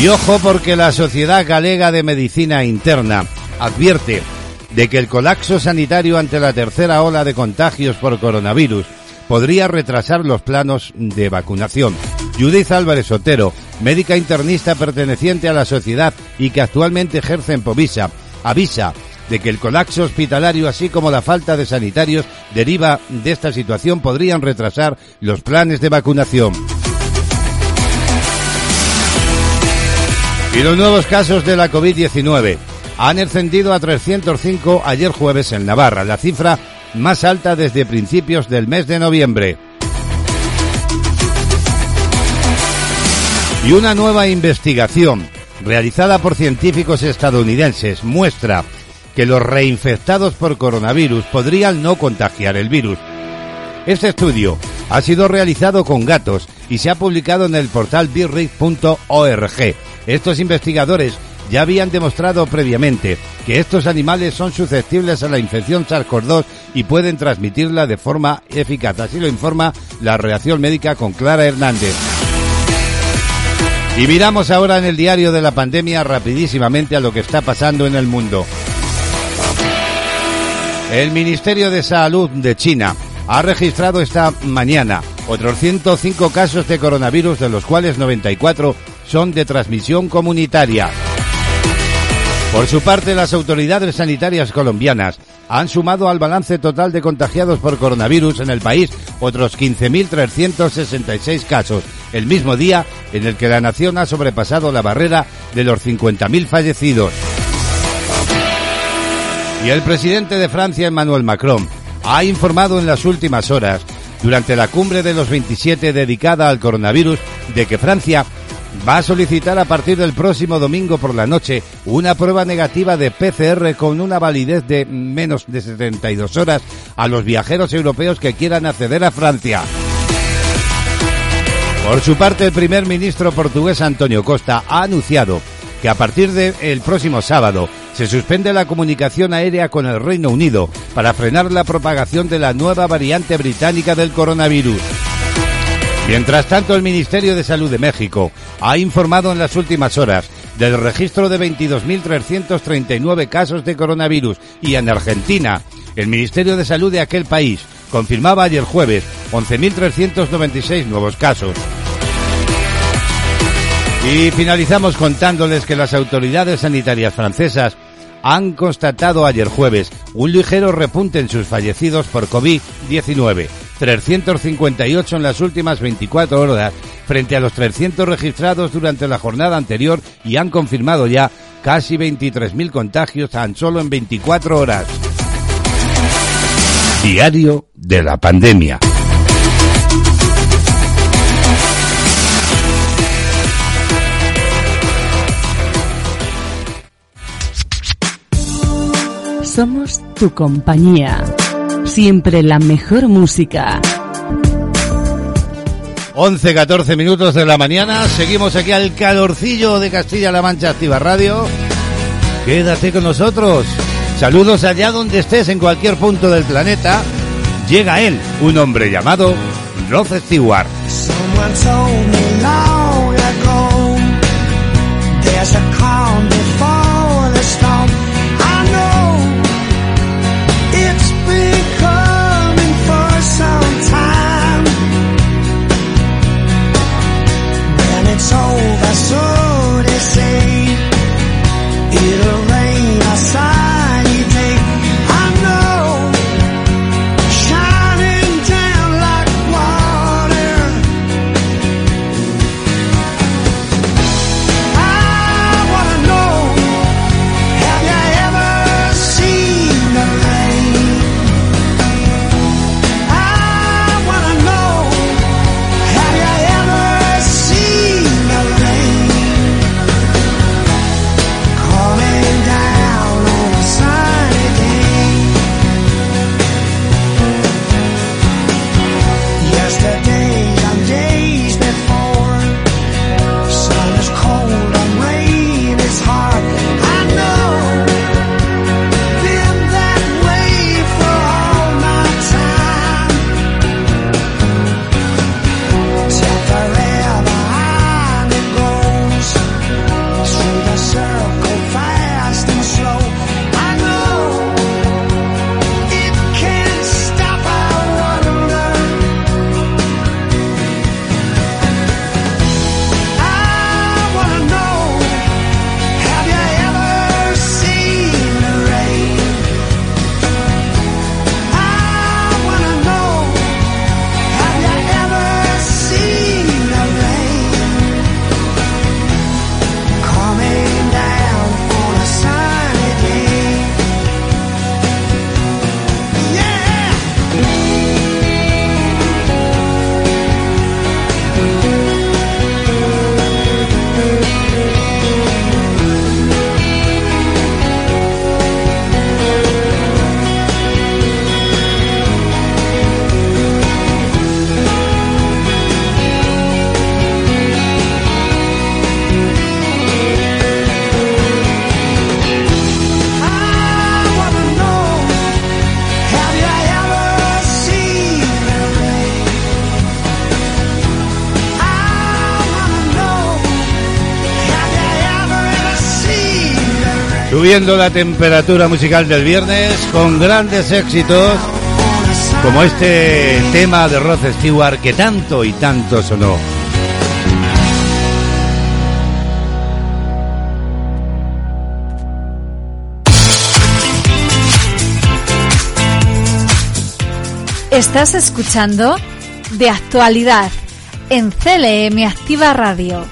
S1: Y ojo porque la Sociedad Galega de Medicina Interna advierte de que el colapso sanitario ante la tercera ola de contagios por coronavirus podría retrasar los planos de vacunación. Judith Álvarez Otero, médica internista perteneciente a la sociedad y que actualmente ejerce en Povisa, avisa de que el colapso hospitalario así como la falta de sanitarios deriva de esta situación podrían retrasar los planes de vacunación. Y los nuevos casos de la COVID-19 han ascendido a 305 ayer jueves en Navarra, la cifra más alta desde principios del mes de noviembre. Y una nueva investigación realizada por científicos estadounidenses muestra que los reinfectados por coronavirus podrían no contagiar el virus. Este estudio ha sido realizado con gatos y se ha publicado en el portal birrig.org. Estos investigadores ya habían demostrado previamente que estos animales son susceptibles a la infección SARS-CoV-2 y pueden transmitirla de forma eficaz. Así lo informa la reacción médica con Clara Hernández. Y miramos ahora en el diario de la pandemia rapidísimamente a lo que está pasando en el mundo. El Ministerio de Salud de China ha registrado esta mañana otros 105 casos de coronavirus, de los cuales 94 son de transmisión comunitaria. Por su parte, las autoridades sanitarias colombianas han sumado al balance total de contagiados por coronavirus en el país otros 15.366 casos, el mismo día en el que la nación ha sobrepasado la barrera de los 50.000 fallecidos. Y el presidente de Francia, Emmanuel Macron, ha informado en las últimas horas, durante la cumbre de los 27 dedicada al coronavirus, de que Francia va a solicitar a partir del próximo domingo por la noche una prueba negativa de PCR con una validez de menos de 72 horas a los viajeros europeos que quieran acceder a Francia. Por su parte, el primer ministro portugués Antonio Costa ha anunciado que a partir del próximo sábado se suspende la comunicación aérea con el Reino Unido para frenar la propagación de la nueva variante británica del coronavirus. Mientras tanto, el Ministerio de Salud de México ha informado en las últimas horas del registro de 22.339 casos de coronavirus y en Argentina, el Ministerio de Salud de aquel país confirmaba ayer jueves 11.396 nuevos casos. Y finalizamos contándoles que las autoridades sanitarias francesas han constatado ayer jueves un ligero repunte en sus fallecidos por COVID-19, 358 en las últimas 24 horas frente a los 300 registrados durante la jornada anterior y han confirmado ya casi 23.000 contagios tan solo en 24 horas. Diario de la pandemia.
S13: Somos tu compañía. Siempre la mejor música.
S1: 11, 14 minutos de la mañana. Seguimos aquí al calorcillo de Castilla-La Mancha Activa Radio. Quédate con nosotros. Saludos allá donde estés, en cualquier punto del planeta. Llega él, un hombre llamado Rod Stewart. Subiendo la temperatura musical del viernes con grandes éxitos como este tema de Rod Stewart que tanto y tanto sonó.
S14: Estás escuchando De Actualidad en CLM Activa Radio.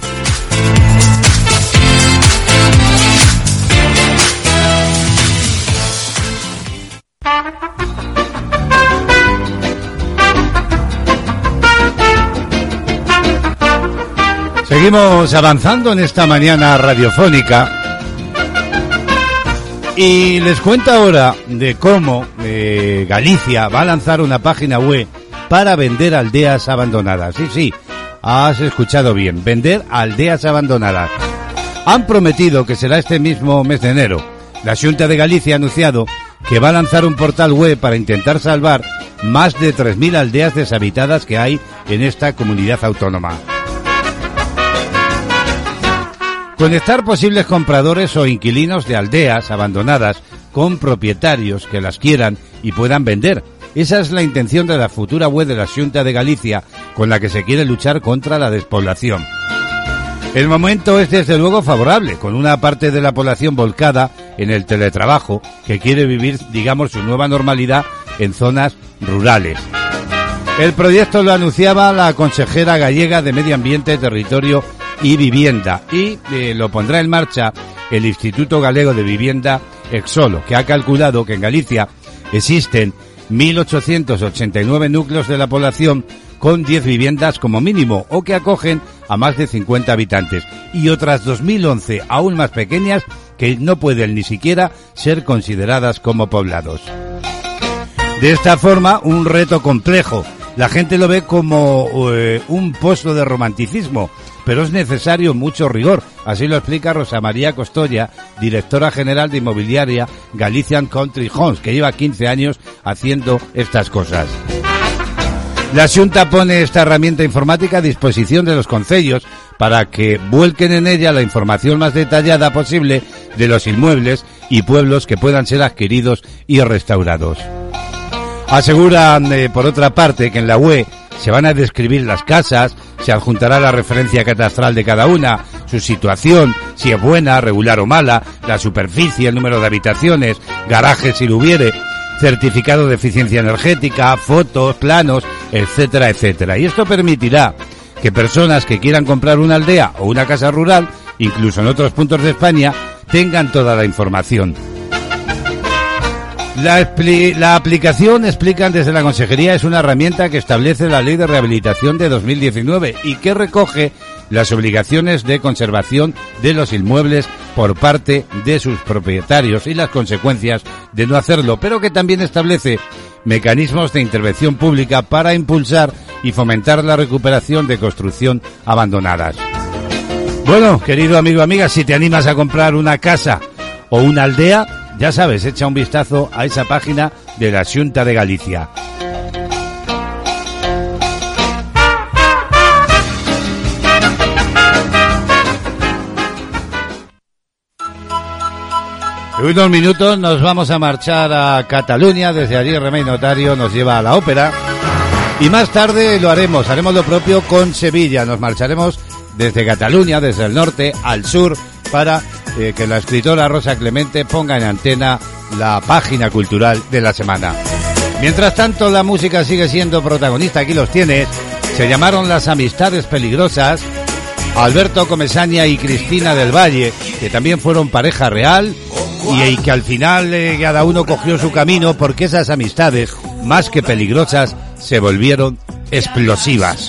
S1: Seguimos avanzando en esta mañana radiofónica y les cuento ahora de cómo eh, Galicia va a lanzar una página web para vender aldeas abandonadas. Sí, sí, has escuchado bien, vender aldeas abandonadas. Han prometido que será este mismo mes de enero. La Junta de Galicia ha anunciado que va a lanzar un portal web para intentar salvar más de 3.000 aldeas deshabitadas que hay en esta comunidad autónoma. Conectar posibles compradores o inquilinos de aldeas abandonadas con propietarios que las quieran y puedan vender. Esa es la intención de la futura web de la Junta de Galicia con la que se quiere luchar contra la despoblación. El momento es desde luego favorable, con una parte de la población volcada en el teletrabajo que quiere vivir, digamos, su nueva normalidad en zonas rurales. El proyecto lo anunciaba la consejera gallega de Medio Ambiente, Territorio y Vivienda y eh, lo pondrá en marcha el Instituto Galego de Vivienda Exolo, que ha calculado que en Galicia existen 1.889 núcleos de la población con 10 viviendas como mínimo o que acogen a más de 50 habitantes y otras 2.011 aún más pequeñas que no pueden ni siquiera ser consideradas como poblados. De esta forma, un reto complejo. La gente lo ve como eh, un pozo de romanticismo, pero es necesario mucho rigor. Así lo explica Rosa María Costoya, directora general de inmobiliaria Galician Country Homes, que lleva 15 años haciendo estas cosas. La Junta pone esta herramienta informática a disposición de los concellos para que vuelquen en ella la información más detallada posible de los inmuebles y pueblos que puedan ser adquiridos y restaurados. Aseguran, eh, por otra parte, que en la web se van a describir las casas, se adjuntará la referencia catastral de cada una, su situación, si es buena, regular o mala, la superficie, el número de habitaciones, garajes si lo hubiere, certificado de eficiencia energética, fotos, planos, etcétera, etcétera. Y esto permitirá que personas que quieran comprar una aldea o una casa rural, incluso en otros puntos de España, tengan toda la información. La, aplicación, explican desde la Consejería, es una herramienta que establece la Ley de Rehabilitación de 2019 y que recoge las obligaciones de conservación de los inmuebles por parte de sus propietarios y las consecuencias de no hacerlo, pero que también establece mecanismos de intervención pública para impulsar y fomentar la recuperación de construcción abandonadas. Bueno, querido amigo amiga, si te animas a comprar una casa o una aldea, ya sabes, echa un vistazo a esa página de la Junta de Galicia. En unos minutos nos vamos a marchar a Cataluña, desde allí Remey Notario nos lleva a la ópera. Y más tarde lo haremos, haremos lo propio con Sevilla, nos marcharemos desde Cataluña, desde el norte al sur, para eh, que la escritora Rosa Clemente ponga en antena la página cultural de la semana. Mientras tanto, la música sigue siendo protagonista, aquí los tienes, se llamaron Las Amistades Peligrosas, Alberto Comesaña y Cristina del Valle, que también fueron pareja real y, que al final eh, cada uno cogió su camino porque esas amistades, más que peligrosas, se volvieron explosivas.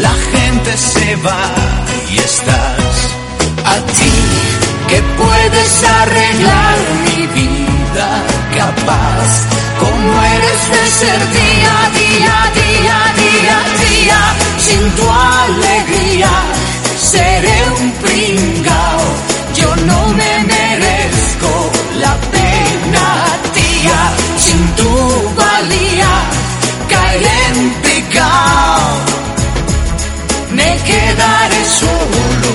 S15: La gente se va y estás a ti que puedes arreglar mi vida capaz como eres de ser día día día día día sin tu alegría seré un pringao yo no me merezco la pena tía sin tu valía caeré solo.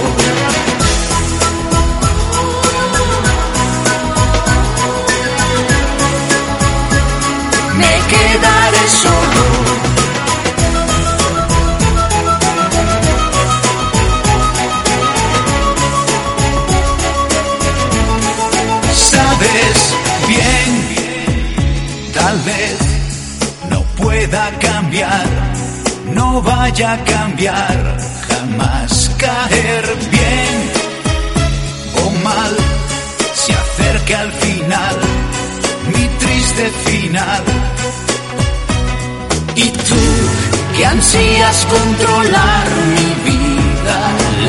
S15: Me quedaré solo. Sabes bien, tal vez no pueda cambiar, no vaya a cambiar jamás caer bien o mal, se acerca al final, mi triste final. Y tú que ansías controlar mi vida,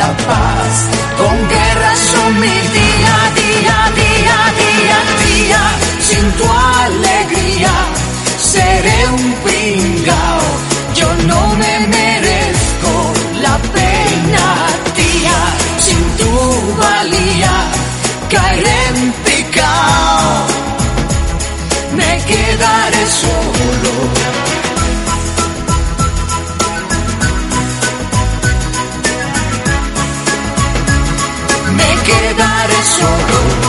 S15: la paz, con guerras son mi día, día, día, día, día, sin tu alegría seré un pringao, yo no me merezco caeré en me quedaré solo. me quedaré solo.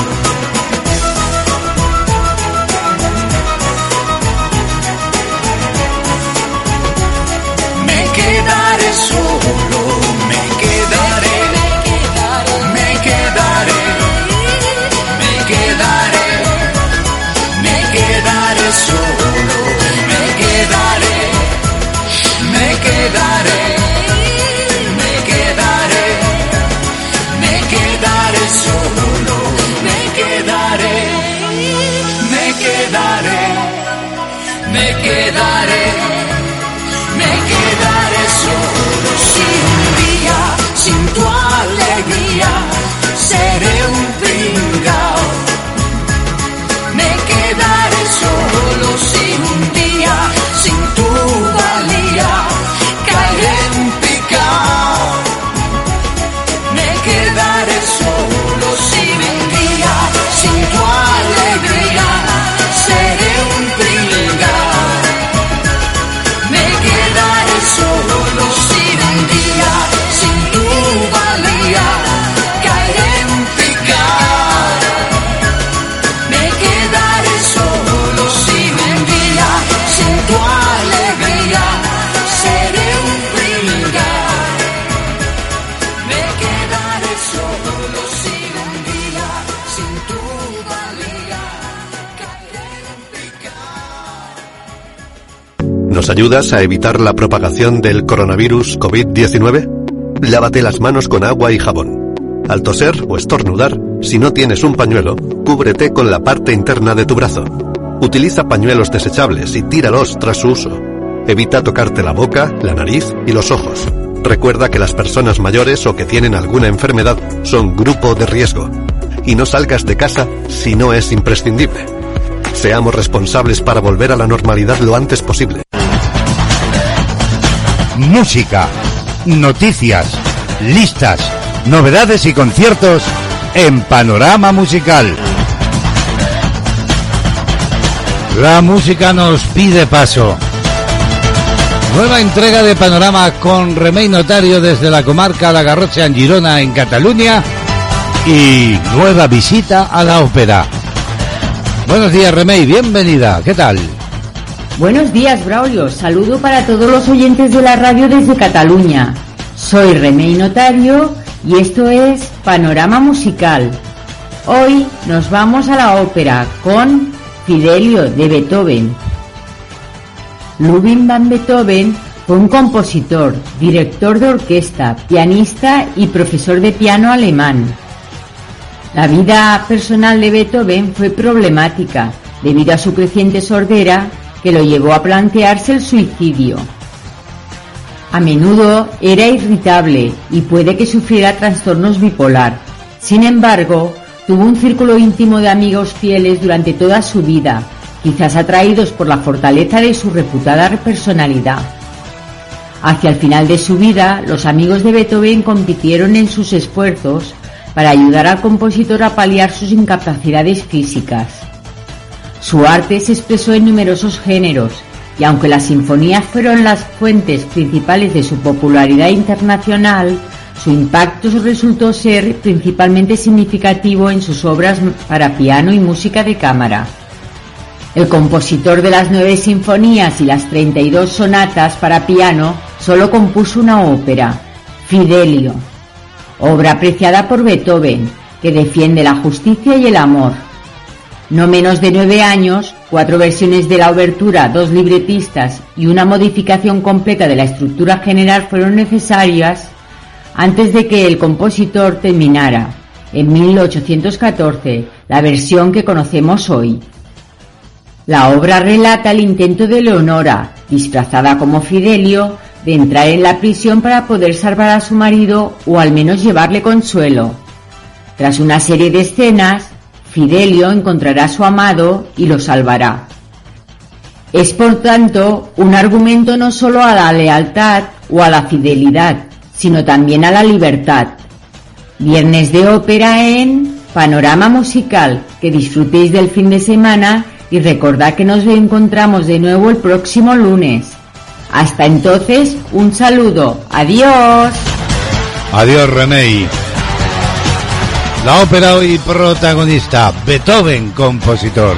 S16: Ayudas a evitar la propagación del coronavirus COVID-19? Lávate las manos con agua y jabón. Al toser o estornudar, si no tienes un pañuelo, cúbrete con la parte interna de tu brazo. Utiliza pañuelos desechables y tíralos tras su uso. Evita tocarte la boca, la nariz y los ojos. Recuerda que las personas mayores o que tienen alguna enfermedad son grupo de riesgo. Y no salgas de casa si no es imprescindible. Seamos responsables para volver a la normalidad lo antes posible.
S1: Música, noticias, listas, novedades y conciertos en Panorama Musical. La música nos pide paso. Nueva entrega de Panorama con Remey Notario desde la comarca La Garrocha en Girona, en Cataluña. Y nueva visita a la ópera. Buenos días, Remey, bienvenida. ¿Qué tal?
S17: Buenos días, Braulio. Saludo para todos los oyentes de la radio desde Cataluña. Soy Remey Notario y esto es Panorama Musical. Hoy nos vamos a la ópera con Fidelio de Beethoven. Ludwig van Beethoven fue un compositor, director de orquesta, pianista y profesor de piano alemán. La vida personal de Beethoven fue problemática debido a su creciente sordera que lo llevó a plantearse el suicidio. A menudo era irritable y puede que sufriera trastornos bipolar. Sin embargo, tuvo un círculo íntimo de amigos fieles durante toda su vida, quizás atraídos por la fortaleza de su reputada personalidad. Hacia el final de su vida, los amigos de Beethoven compitieron en sus esfuerzos para ayudar al compositor a paliar sus incapacidades físicas. Su arte se expresó en numerosos géneros y aunque las sinfonías fueron las fuentes principales de su popularidad internacional, su impacto resultó ser principalmente significativo en sus obras para piano y música de cámara. El compositor de las nueve sinfonías y las 32 sonatas para piano solo compuso una ópera, Fidelio, obra apreciada por Beethoven, que defiende la justicia y el amor. No menos de nueve años, cuatro versiones de la obertura, dos libretistas y una modificación completa de la estructura general fueron necesarias antes de que el compositor terminara, en 1814, la versión que conocemos hoy. La obra relata el intento de Leonora, disfrazada como Fidelio, de entrar en la prisión para poder salvar a su marido o al menos llevarle consuelo. Tras una serie de escenas, Fidelio encontrará a su amado y lo salvará. Es por tanto un argumento no solo a la lealtad o a la fidelidad, sino también a la libertad. Viernes de ópera en Panorama Musical. Que disfrutéis del fin de semana y recordad que nos encontramos de nuevo el próximo lunes. Hasta entonces, un saludo. Adiós.
S18: Adiós, Remey. La ópera hoy protagonista, Beethoven, compositor.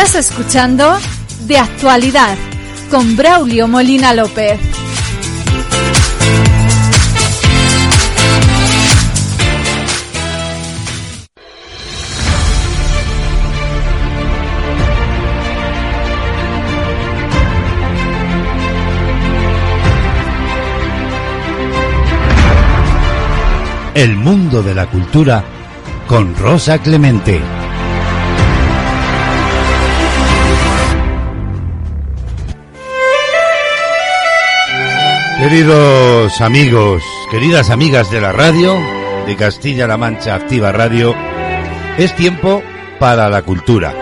S14: Estás escuchando De Actualidad con Braulio Molina López.
S1: El mundo de la cultura con Rosa Clemente. Queridos amigos, queridas amigas de la radio, de Castilla-La Mancha Activa Radio, es tiempo para la cultura.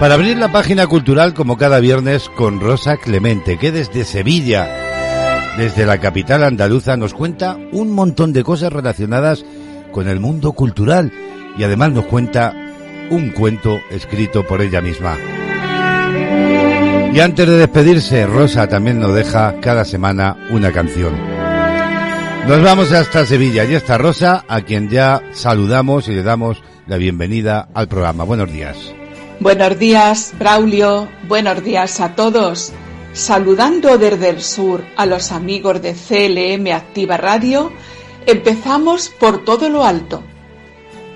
S1: Para abrir la página cultural como cada viernes con Rosa Clemente, que desde Sevilla, desde la capital andaluza, nos cuenta un montón de cosas relacionadas con el mundo cultural y además nos cuenta un cuento escrito por ella misma. Y antes de despedirse, Rosa también nos deja cada semana una canción. Nos vamos hasta Sevilla y está Rosa, a quien ya saludamos y le damos la bienvenida al programa. Buenos días.
S19: Buenos días, Braulio. Buenos días a todos. Saludando desde el sur a los amigos de CLM Activa Radio, empezamos por todo lo alto.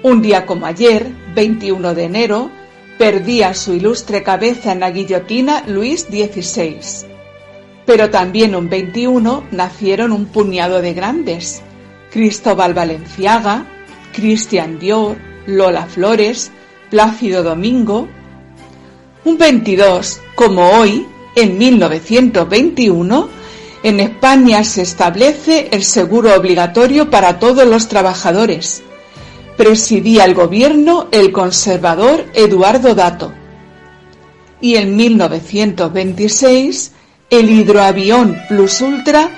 S19: Un día como ayer, 21 de enero, perdía su ilustre cabeza en la guillotina Luis XVI. Pero también un 21 nacieron un puñado de grandes. Cristóbal Valenciaga, Cristian Dior, Lola Flores, Plácido Domingo. Un 22, como hoy, en 1921, en España se establece el seguro obligatorio para todos los trabajadores. Presidía el gobierno el conservador Eduardo Dato. Y en 1926, el hidroavión Plus Ultra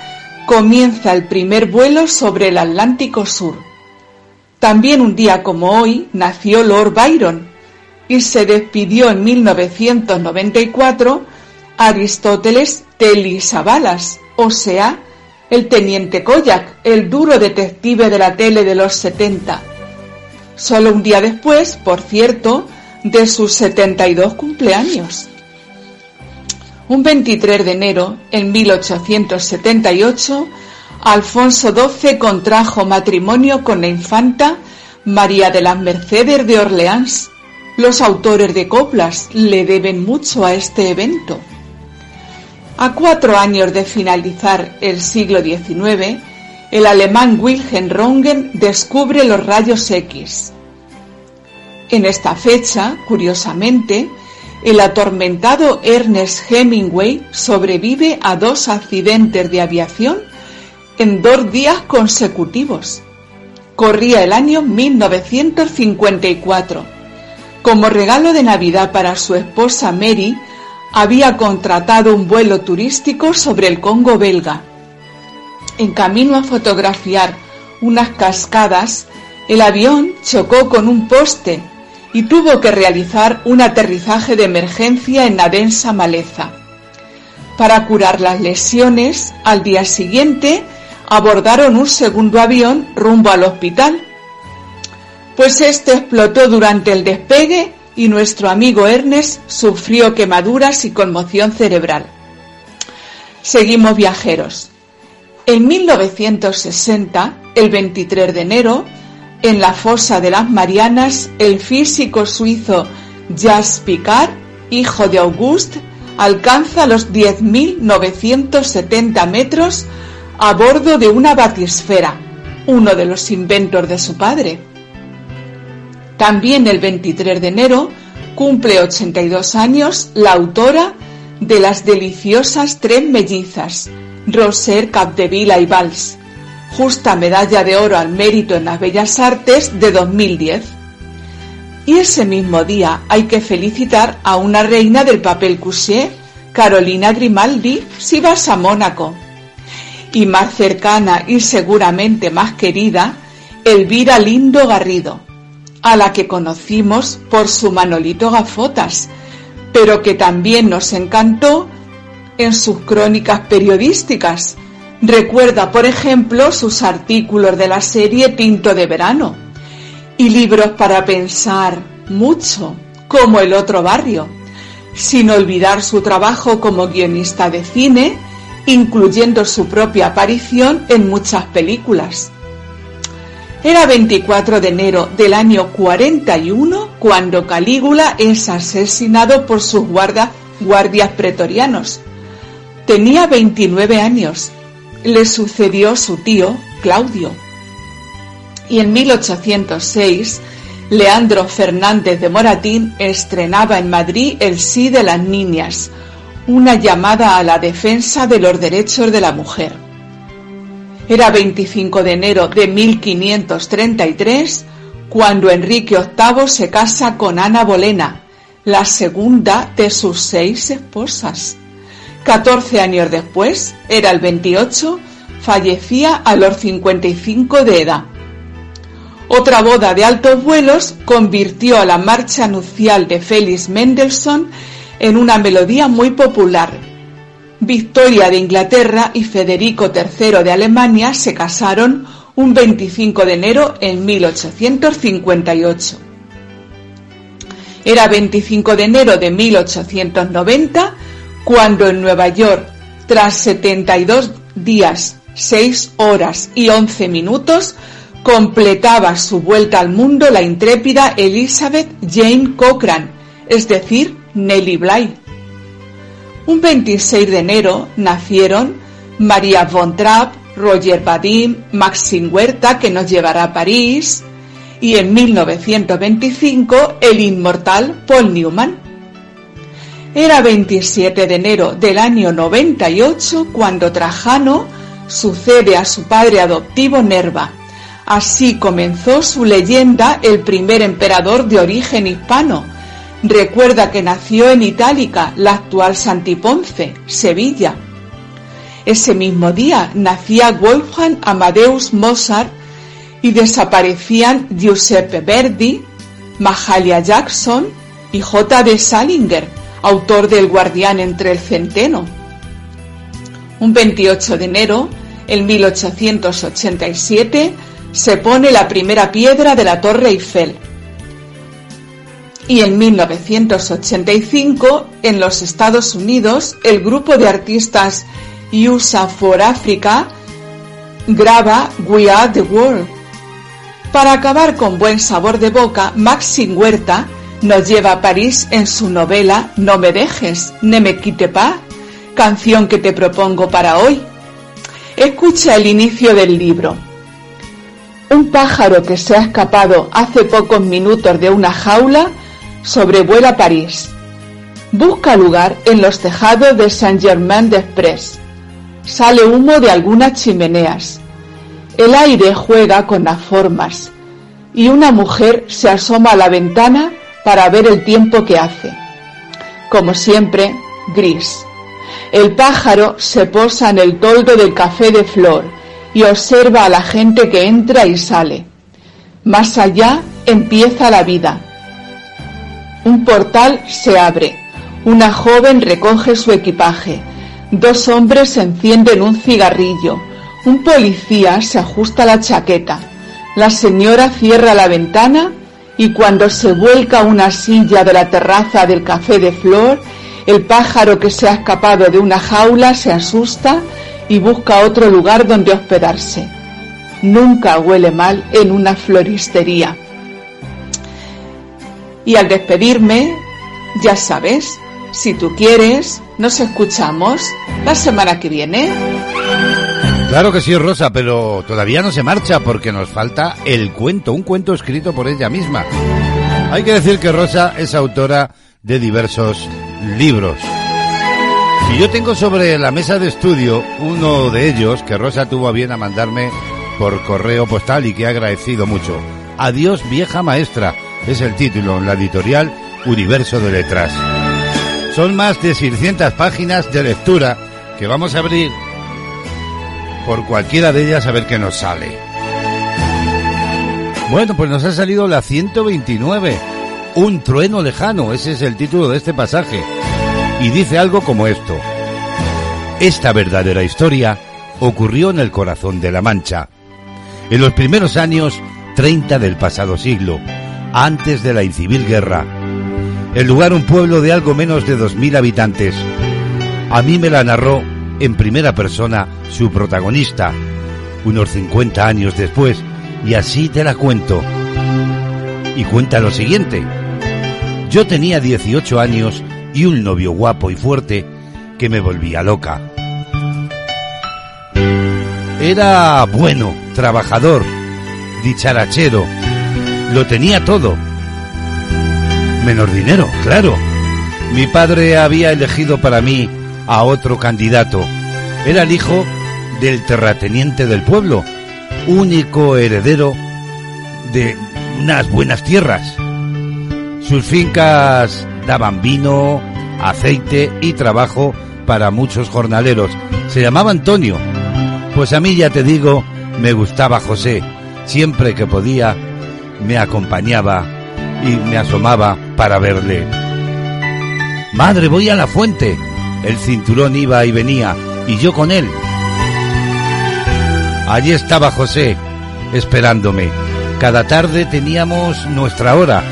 S19: comienza el primer vuelo sobre el Atlántico Sur. También un día como hoy nació Lord Byron y se despidió en 1994 Aristóteles Telisabalas, o sea, el teniente Koyak, el duro detective de la tele de los 70. Solo un día después, por cierto, de sus 72 cumpleaños. Un 23 de enero, en 1878, Alfonso XII contrajo matrimonio con la infanta María de las Mercedes de Orleans. Los autores de coplas le deben mucho a este evento. A cuatro años de finalizar el siglo XIX, el alemán Wilhelm Röntgen descubre los rayos X. En esta fecha, curiosamente, el atormentado Ernest Hemingway sobrevive a dos accidentes de aviación en dos días consecutivos. Corría el año 1954. Como regalo de Navidad para su esposa Mary, había contratado un vuelo turístico sobre el Congo belga. En camino a fotografiar unas cascadas, el avión chocó con un poste y tuvo que realizar un aterrizaje de emergencia en la densa maleza. Para curar las lesiones, al día siguiente abordaron un segundo avión rumbo al hospital. Pues este explotó durante el despegue y nuestro amigo Ernest sufrió quemaduras y conmoción cerebral. Seguimos viajeros. En 1960, el 23 de enero, en la fosa de las Marianas, el físico suizo Jacques Picard, hijo de Auguste, alcanza los 10.970 metros a bordo de una batisfera, uno de los inventos de su padre. También el 23 de enero cumple 82 años la autora de las deliciosas tres mellizas, Roser Capdevila y Valls, justa medalla de oro al mérito en las bellas artes de 2010. Y ese mismo día hay que felicitar a una reina del papel couché, Carolina Grimaldi, si vas a Mónaco. Y más cercana y seguramente más querida, Elvira Lindo Garrido, a la que conocimos por su Manolito Gafotas, pero que también nos encantó en sus crónicas periodísticas. Recuerda, por ejemplo, sus artículos de la serie Tinto de Verano y libros para pensar mucho, como El otro barrio, sin olvidar su trabajo como guionista de cine, incluyendo su propia aparición en muchas películas. Era 24 de enero del año 41 cuando Calígula es asesinado por sus guardias pretorianos. Tenía 29 años. Le sucedió su tío, Claudio. Y en 1806, Leandro Fernández de Moratín estrenaba en Madrid El sí de las niñas, una llamada a la defensa de los derechos de la mujer. Era 25 de enero de 1533 cuando Enrique VIII se casa con Ana Bolena, la segunda de sus seis esposas. 14 años después, era el 28, fallecía a los 55 de edad. Otra boda de altos vuelos convirtió a la marcha nupcial de Félix Mendelssohn en una melodía muy popular. Victoria de Inglaterra y Federico III de Alemania se casaron un 25 de enero en 1858. Era 25 de enero de 1890 cuando en Nueva York, tras 72 días, 6 horas y 11 minutos, completaba su vuelta al mundo la intrépida Elizabeth Jane Cochrane, es decir, Nellie Bly. Un 26 de enero nacieron María von Trapp, Roger Vadim, Maxine Huerta, que nos llevará a París, y en 1925 el inmortal Paul Newman. Era 27 de enero del año 98 cuando Trajano sucede a su padre adoptivo Nerva. Así comenzó su leyenda el primer emperador de origen hispano. Recuerda que nació en Itálica, la actual Santiponce, Sevilla. Ese mismo día nacía Wolfgang Amadeus Mozart y desaparecían Giuseppe Verdi, Mahalia Jackson y J. D. Salinger, autor del Guardián entre el Centeno. Un 28 de enero, en 1887, se pone la primera piedra de la Torre Eiffel. Y en 1985, en los Estados Unidos, el grupo de artistas USA for Africa graba We Are the World. Para acabar con buen sabor de boca, Maxine Huerta nos lleva a París en su novela No me dejes, ne me quite pas, canción que te propongo para hoy. Escucha el inicio del libro. Un pájaro que se ha escapado hace pocos minutos de una jaula sobrevuela París. Busca lugar en los tejados de Saint-Germain-des-Prés. Sale humo de algunas chimeneas. El aire juega con las formas y una mujer se asoma a la ventana para ver el tiempo que hace. Como siempre, gris. El pájaro se posa en el toldo del café de flor y observa a la gente que entra y sale. Más allá empieza la vida. Un portal se abre. Una joven recoge su equipaje. Dos hombres encienden un cigarrillo. Un policía se ajusta la chaqueta. La señora cierra la ventana y cuando se vuelca una silla de la terraza del café de flor, el pájaro que se ha escapado de una jaula se asusta y busca otro lugar donde hospedarse. Nunca huele mal en una floristería. Y al despedirme, ya sabes, si tú quieres, nos escuchamos la semana que viene.
S1: Claro que sí, Rosa, pero todavía no se marcha porque nos falta el cuento, un cuento escrito por ella misma. Hay que decir que Rosa es autora de diversos libros. Y yo tengo sobre la mesa de estudio uno de ellos que Rosa tuvo a bien a mandarme por correo postal y que he agradecido mucho. Adiós vieja maestra es el título en la editorial Universo de Letras. Son más de 600 páginas de lectura que vamos a abrir por cualquiera de ellas a ver qué nos sale. Bueno, pues nos ha salido la 129. Un trueno lejano, ese es el título de este pasaje. Y dice algo como esto. Esta verdadera historia ocurrió en el corazón de La Mancha, en los primeros años 30 del pasado siglo, antes de la incivil guerra. El lugar un pueblo de algo menos de 2.000 habitantes. A mí me la narró en primera persona su protagonista, unos 50 años después, y así te la cuento. Y cuenta lo siguiente. Yo tenía 18 años y un novio guapo y fuerte que me volvía loca. Era bueno, trabajador, dicharachero, lo tenía todo. Menos dinero, claro. Mi padre había elegido para mí a otro candidato. Era el hijo del terrateniente del pueblo, único heredero de unas buenas tierras. Sus fincas daban vino, aceite y trabajo para muchos jornaleros. Se llamaba Antonio. Pues a mí ya te digo, me gustaba José. Siempre que podía, me acompañaba y me asomaba para verle. Madre, voy a la fuente. El cinturón iba y venía, y yo con él. Allí estaba José, esperándome. Cada tarde teníamos nuestra hora.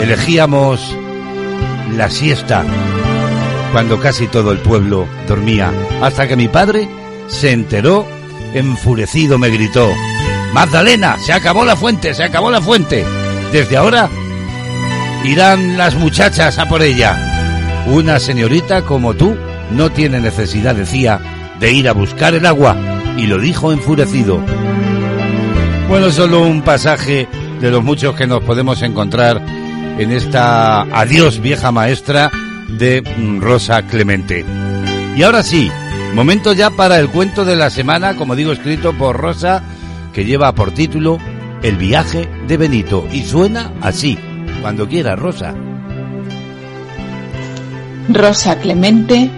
S1: Elegíamos la siesta, cuando casi todo el pueblo dormía, hasta que mi padre se enteró, enfurecido me gritó, Magdalena, se acabó la fuente, se acabó la fuente. Desde ahora irán las muchachas a por ella. Una señorita como tú no tiene necesidad, decía, de ir a buscar el agua, y lo dijo enfurecido. Bueno, solo un pasaje de los muchos que nos podemos encontrar en esta Adiós vieja maestra de mm, Rosa Clemente. Y ahora sí, momento ya para el cuento de la semana, como digo, escrito por Rosa, que lleva por título El viaje de Benito. Y suena así, cuando quiera, Rosa.
S19: Rosa Clemente,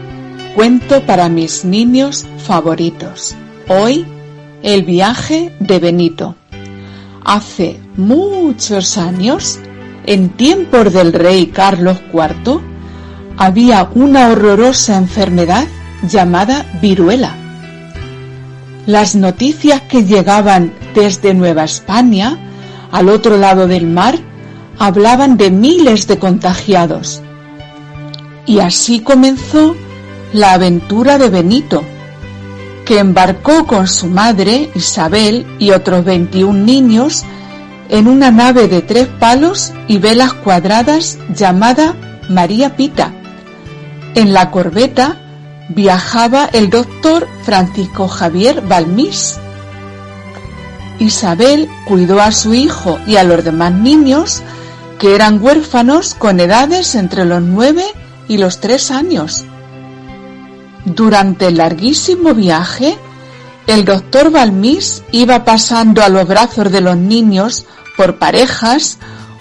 S19: cuento para mis niños favoritos. Hoy, el viaje de Benito. Hace muchos años, en tiempos del rey Carlos IV, había una horrorosa enfermedad llamada viruela. Las noticias que llegaban desde Nueva España, al otro lado del mar, hablaban de miles de contagiados. Y así comenzó la aventura de Benito, que embarcó con su madre Isabel y otros 21 niños en una nave de tres palos y velas cuadradas llamada María Pita. En la corbeta viajaba el doctor Francisco Javier Balmís. Isabel cuidó a su hijo y a los demás niños que eran huérfanos con edades entre los nueve y los tres años. Durante el larguísimo viaje, el doctor Balmís iba pasando a los brazos de los niños por parejas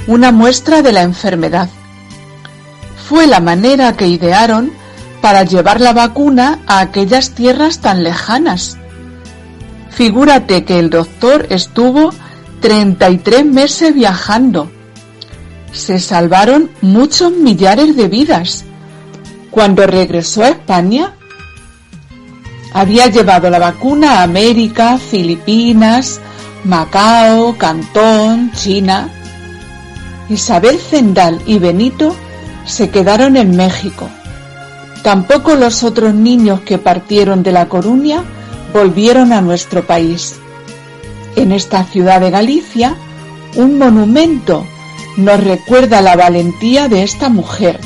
S19: una muestra de la enfermedad. Fue la manera que idearon para llevar la vacuna a aquellas tierras tan lejanas. Figúrate que el doctor estuvo 33 meses viajando. Se salvaron muchos millares de vidas. Cuando regresó a España, había llevado la vacuna a América, Filipinas, Macao, Cantón, China. Isabel Zendal y Benito se quedaron en México. Tampoco los otros niños que partieron de La Coruña volvieron a nuestro país. En esta ciudad de Galicia, un monumento nos recuerda la valentía de esta mujer,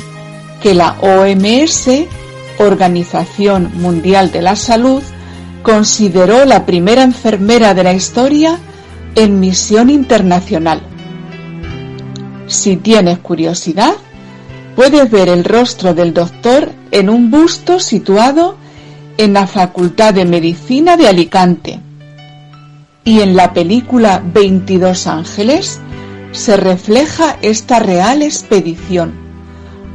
S19: que la OMS, Organización Mundial de la Salud, consideró la primera enfermera de la historia en misión internacional. Si tienes curiosidad, puedes ver el rostro del doctor en un busto situado en la Facultad de Medicina de Alicante. Y en la película 22 Ángeles se refleja esta real expedición.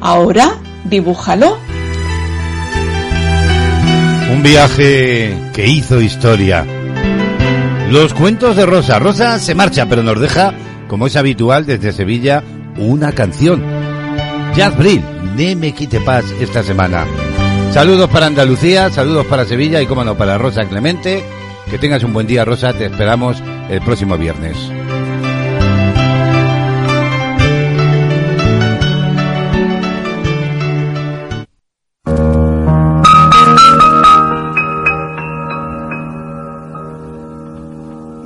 S19: Ahora, dibújalo.
S1: Un viaje que hizo historia. Los cuentos de Rosa. Rosa se marcha, pero nos deja, como es habitual desde Sevilla, una canción. Jazz Bril, Ne me quite paz esta semana. Saludos para Andalucía, saludos para Sevilla y, como no, para Rosa Clemente. Que tengas un buen día, Rosa. Te esperamos el próximo viernes.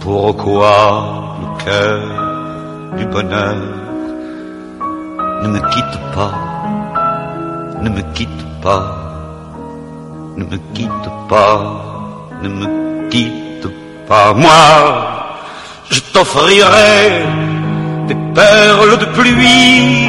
S20: pourquoi le cœur du bonheur ne me quitte pas, ne me quitte pas, ne me quitte pas, ne me quitte pas. Moi, je t'offrirai des perles de pluie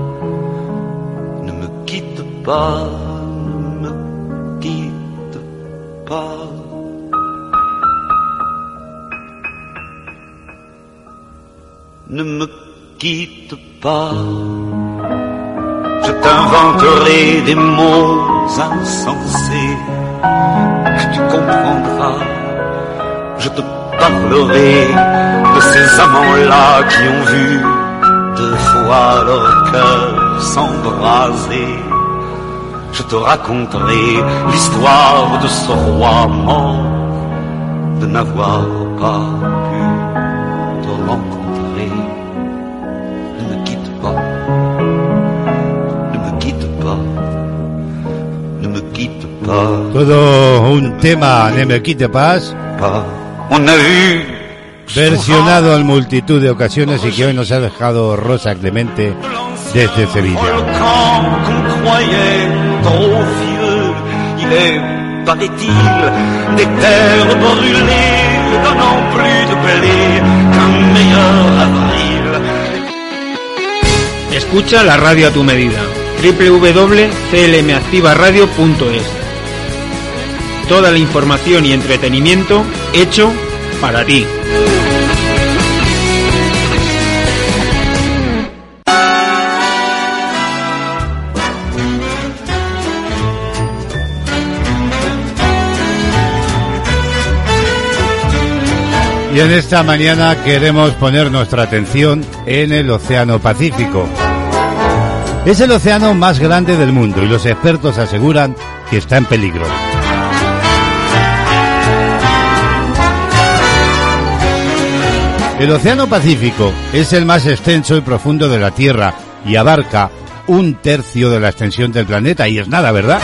S20: quitte pas, ne me quitte pas. Ne me quitte pas, je t'inventerai des mots insensés que tu comprendras. Je te parlerai de ces amants-là qui ont vu deux fois leur cœur s'embraser. Je te raconterai l'histoire de ce roi mort, de n'avoir pas pu te rencontrer. Ne me quitte pas, ne me quitte pas, ne me quitte pas.
S1: Todo un tema, Ne me quite paz.
S20: On a vu
S1: Versionado en multitud de ocasiones y que hoy nos ha dejado Rosa Clemente desde Sevilla.
S20: quand qu'on croyait trop vieux, il est, paraît-il, des terres brûlées, donnant plus de blé qu'un meilleur avril.
S21: Escucha la radio a tu medida. www.clmactivaradio.es
S22: Toda la información y entretenimiento hecho para ti.
S1: Y en esta mañana queremos poner nuestra atención en el Océano Pacífico. Es el océano más grande del mundo y los expertos aseguran que está en peligro. El Océano Pacífico es el más extenso y profundo de la Tierra y abarca un tercio de la extensión del planeta y es nada, ¿verdad?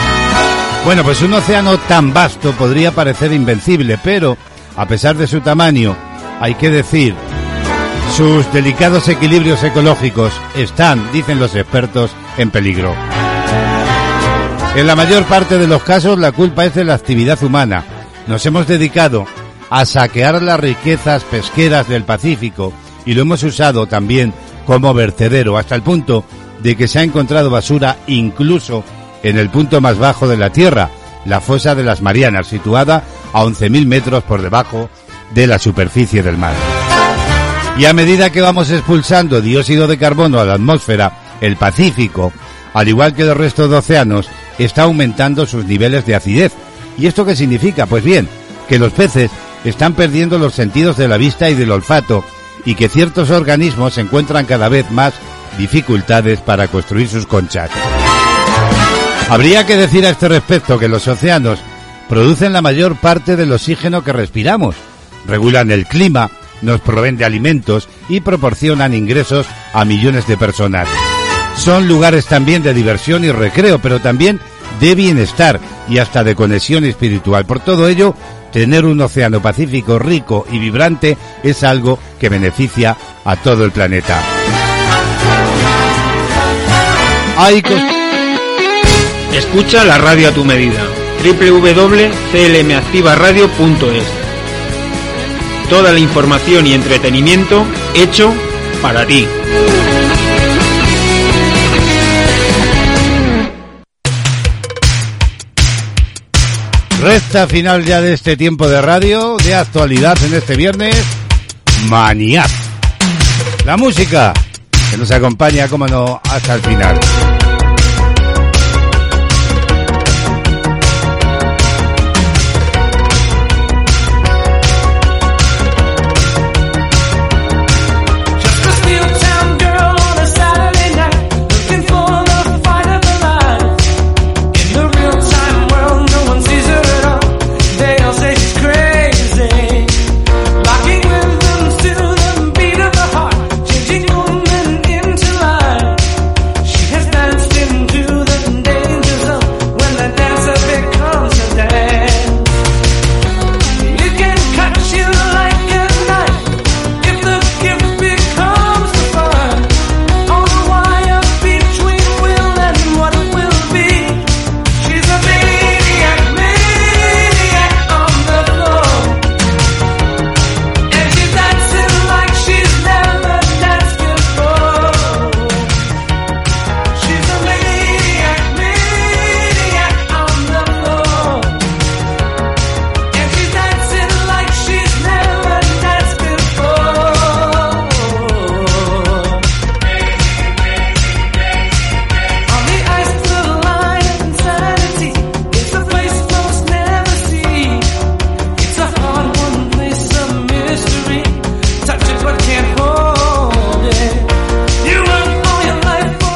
S1: Bueno, pues un océano tan vasto podría parecer invencible, pero a pesar de su tamaño, hay que decir, sus delicados equilibrios ecológicos están, dicen los expertos, en peligro. En la mayor parte de los casos la culpa es de la actividad humana. Nos hemos dedicado a saquear las riquezas pesqueras del Pacífico y lo hemos usado también como vertedero hasta el punto de que se ha encontrado basura incluso en el punto más bajo de la Tierra, la fosa de las Marianas, situada a 11.000 metros por debajo de la superficie del mar. Y a medida que vamos expulsando dióxido de carbono a la atmósfera, el Pacífico, al igual que el resto de océanos, está aumentando sus niveles de acidez. ¿Y esto qué significa? Pues bien, que los peces están perdiendo los sentidos de la vista y del olfato y que ciertos organismos encuentran cada vez más dificultades para construir sus conchas. Habría que decir a este respecto que los océanos producen la mayor parte del oxígeno que respiramos, regulan el clima, nos proveen de alimentos y proporcionan ingresos a millones de personas. Son lugares también de diversión y recreo, pero también de bienestar y hasta de conexión espiritual. Por todo ello, tener un océano Pacífico rico y vibrante es algo que beneficia a todo el planeta.
S22: Escucha la radio a tu medida. www.clmactivaradio.es Toda la información y entretenimiento hecho para ti.
S1: Recta final ya de este tiempo de radio, de actualidad en este viernes. Maniac. La música que nos acompaña, como no, hasta el final.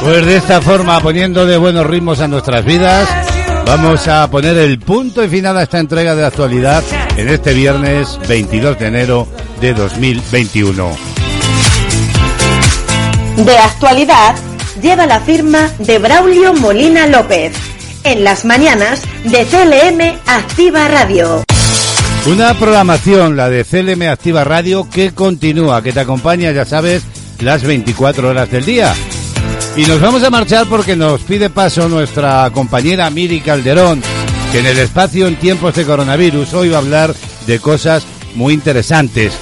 S1: Pues de esta forma, poniendo de buenos ritmos a nuestras vidas, vamos a poner el punto y final a esta entrega de actualidad en este viernes 22 de enero de 2021.
S21: De actualidad lleva la firma de Braulio Molina López. En las mañanas de CLM Activa Radio.
S1: Una programación, la de CLM Activa Radio, que continúa, que te acompaña, ya sabes, las 24 horas del día. Y nos vamos a marchar porque nos pide paso nuestra compañera Miri Calderón, que en el espacio en tiempos de coronavirus hoy va a hablar de cosas muy interesantes.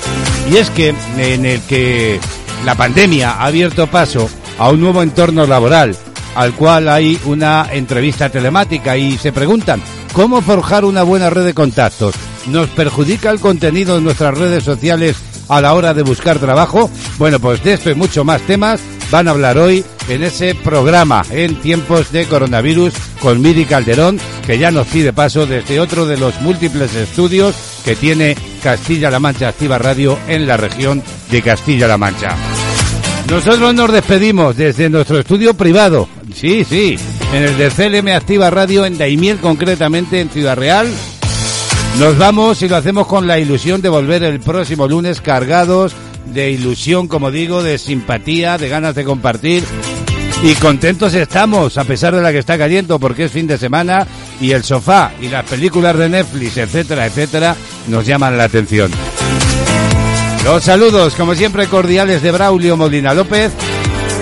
S1: Y es que en el que la pandemia ha abierto paso a un nuevo entorno laboral, al cual hay una entrevista telemática y se preguntan, cómo forjar una buena red de contactos. ¿Nos perjudica el contenido de nuestras redes sociales a la hora de buscar trabajo? Bueno, pues de esto y mucho más temas van a hablar hoy en ese programa en tiempos de coronavirus con Miri Calderón, que ya nos pide paso desde otro de los múltiples estudios que tiene Castilla-La Mancha Activa Radio en la región de Castilla-La Mancha. Nosotros nos despedimos desde nuestro estudio privado, sí, sí, en el de CLM Activa Radio en Daimiel, concretamente en Ciudad Real. Nos vamos y lo hacemos con la ilusión de volver el próximo lunes cargados de ilusión, como digo, de simpatía, de ganas de compartir. Y contentos estamos, a pesar de la que está cayendo, porque es fin de semana y el sofá y las películas de Netflix, etcétera, etcétera, nos llaman la atención. Los saludos, como siempre, cordiales de Braulio Molina López,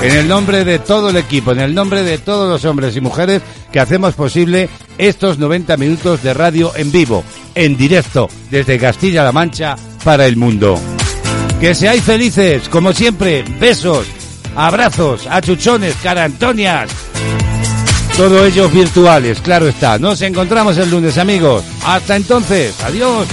S1: en el nombre de todo el equipo, en el nombre de todos los hombres y mujeres que hacemos posible estos 90 minutos de radio en vivo, en directo, desde Castilla-La Mancha para el mundo. Que seáis felices, como siempre, besos, abrazos, achuchones, carantonias. Todo ello virtuales, claro está. Nos encontramos el lunes, amigos. Hasta entonces, adiós.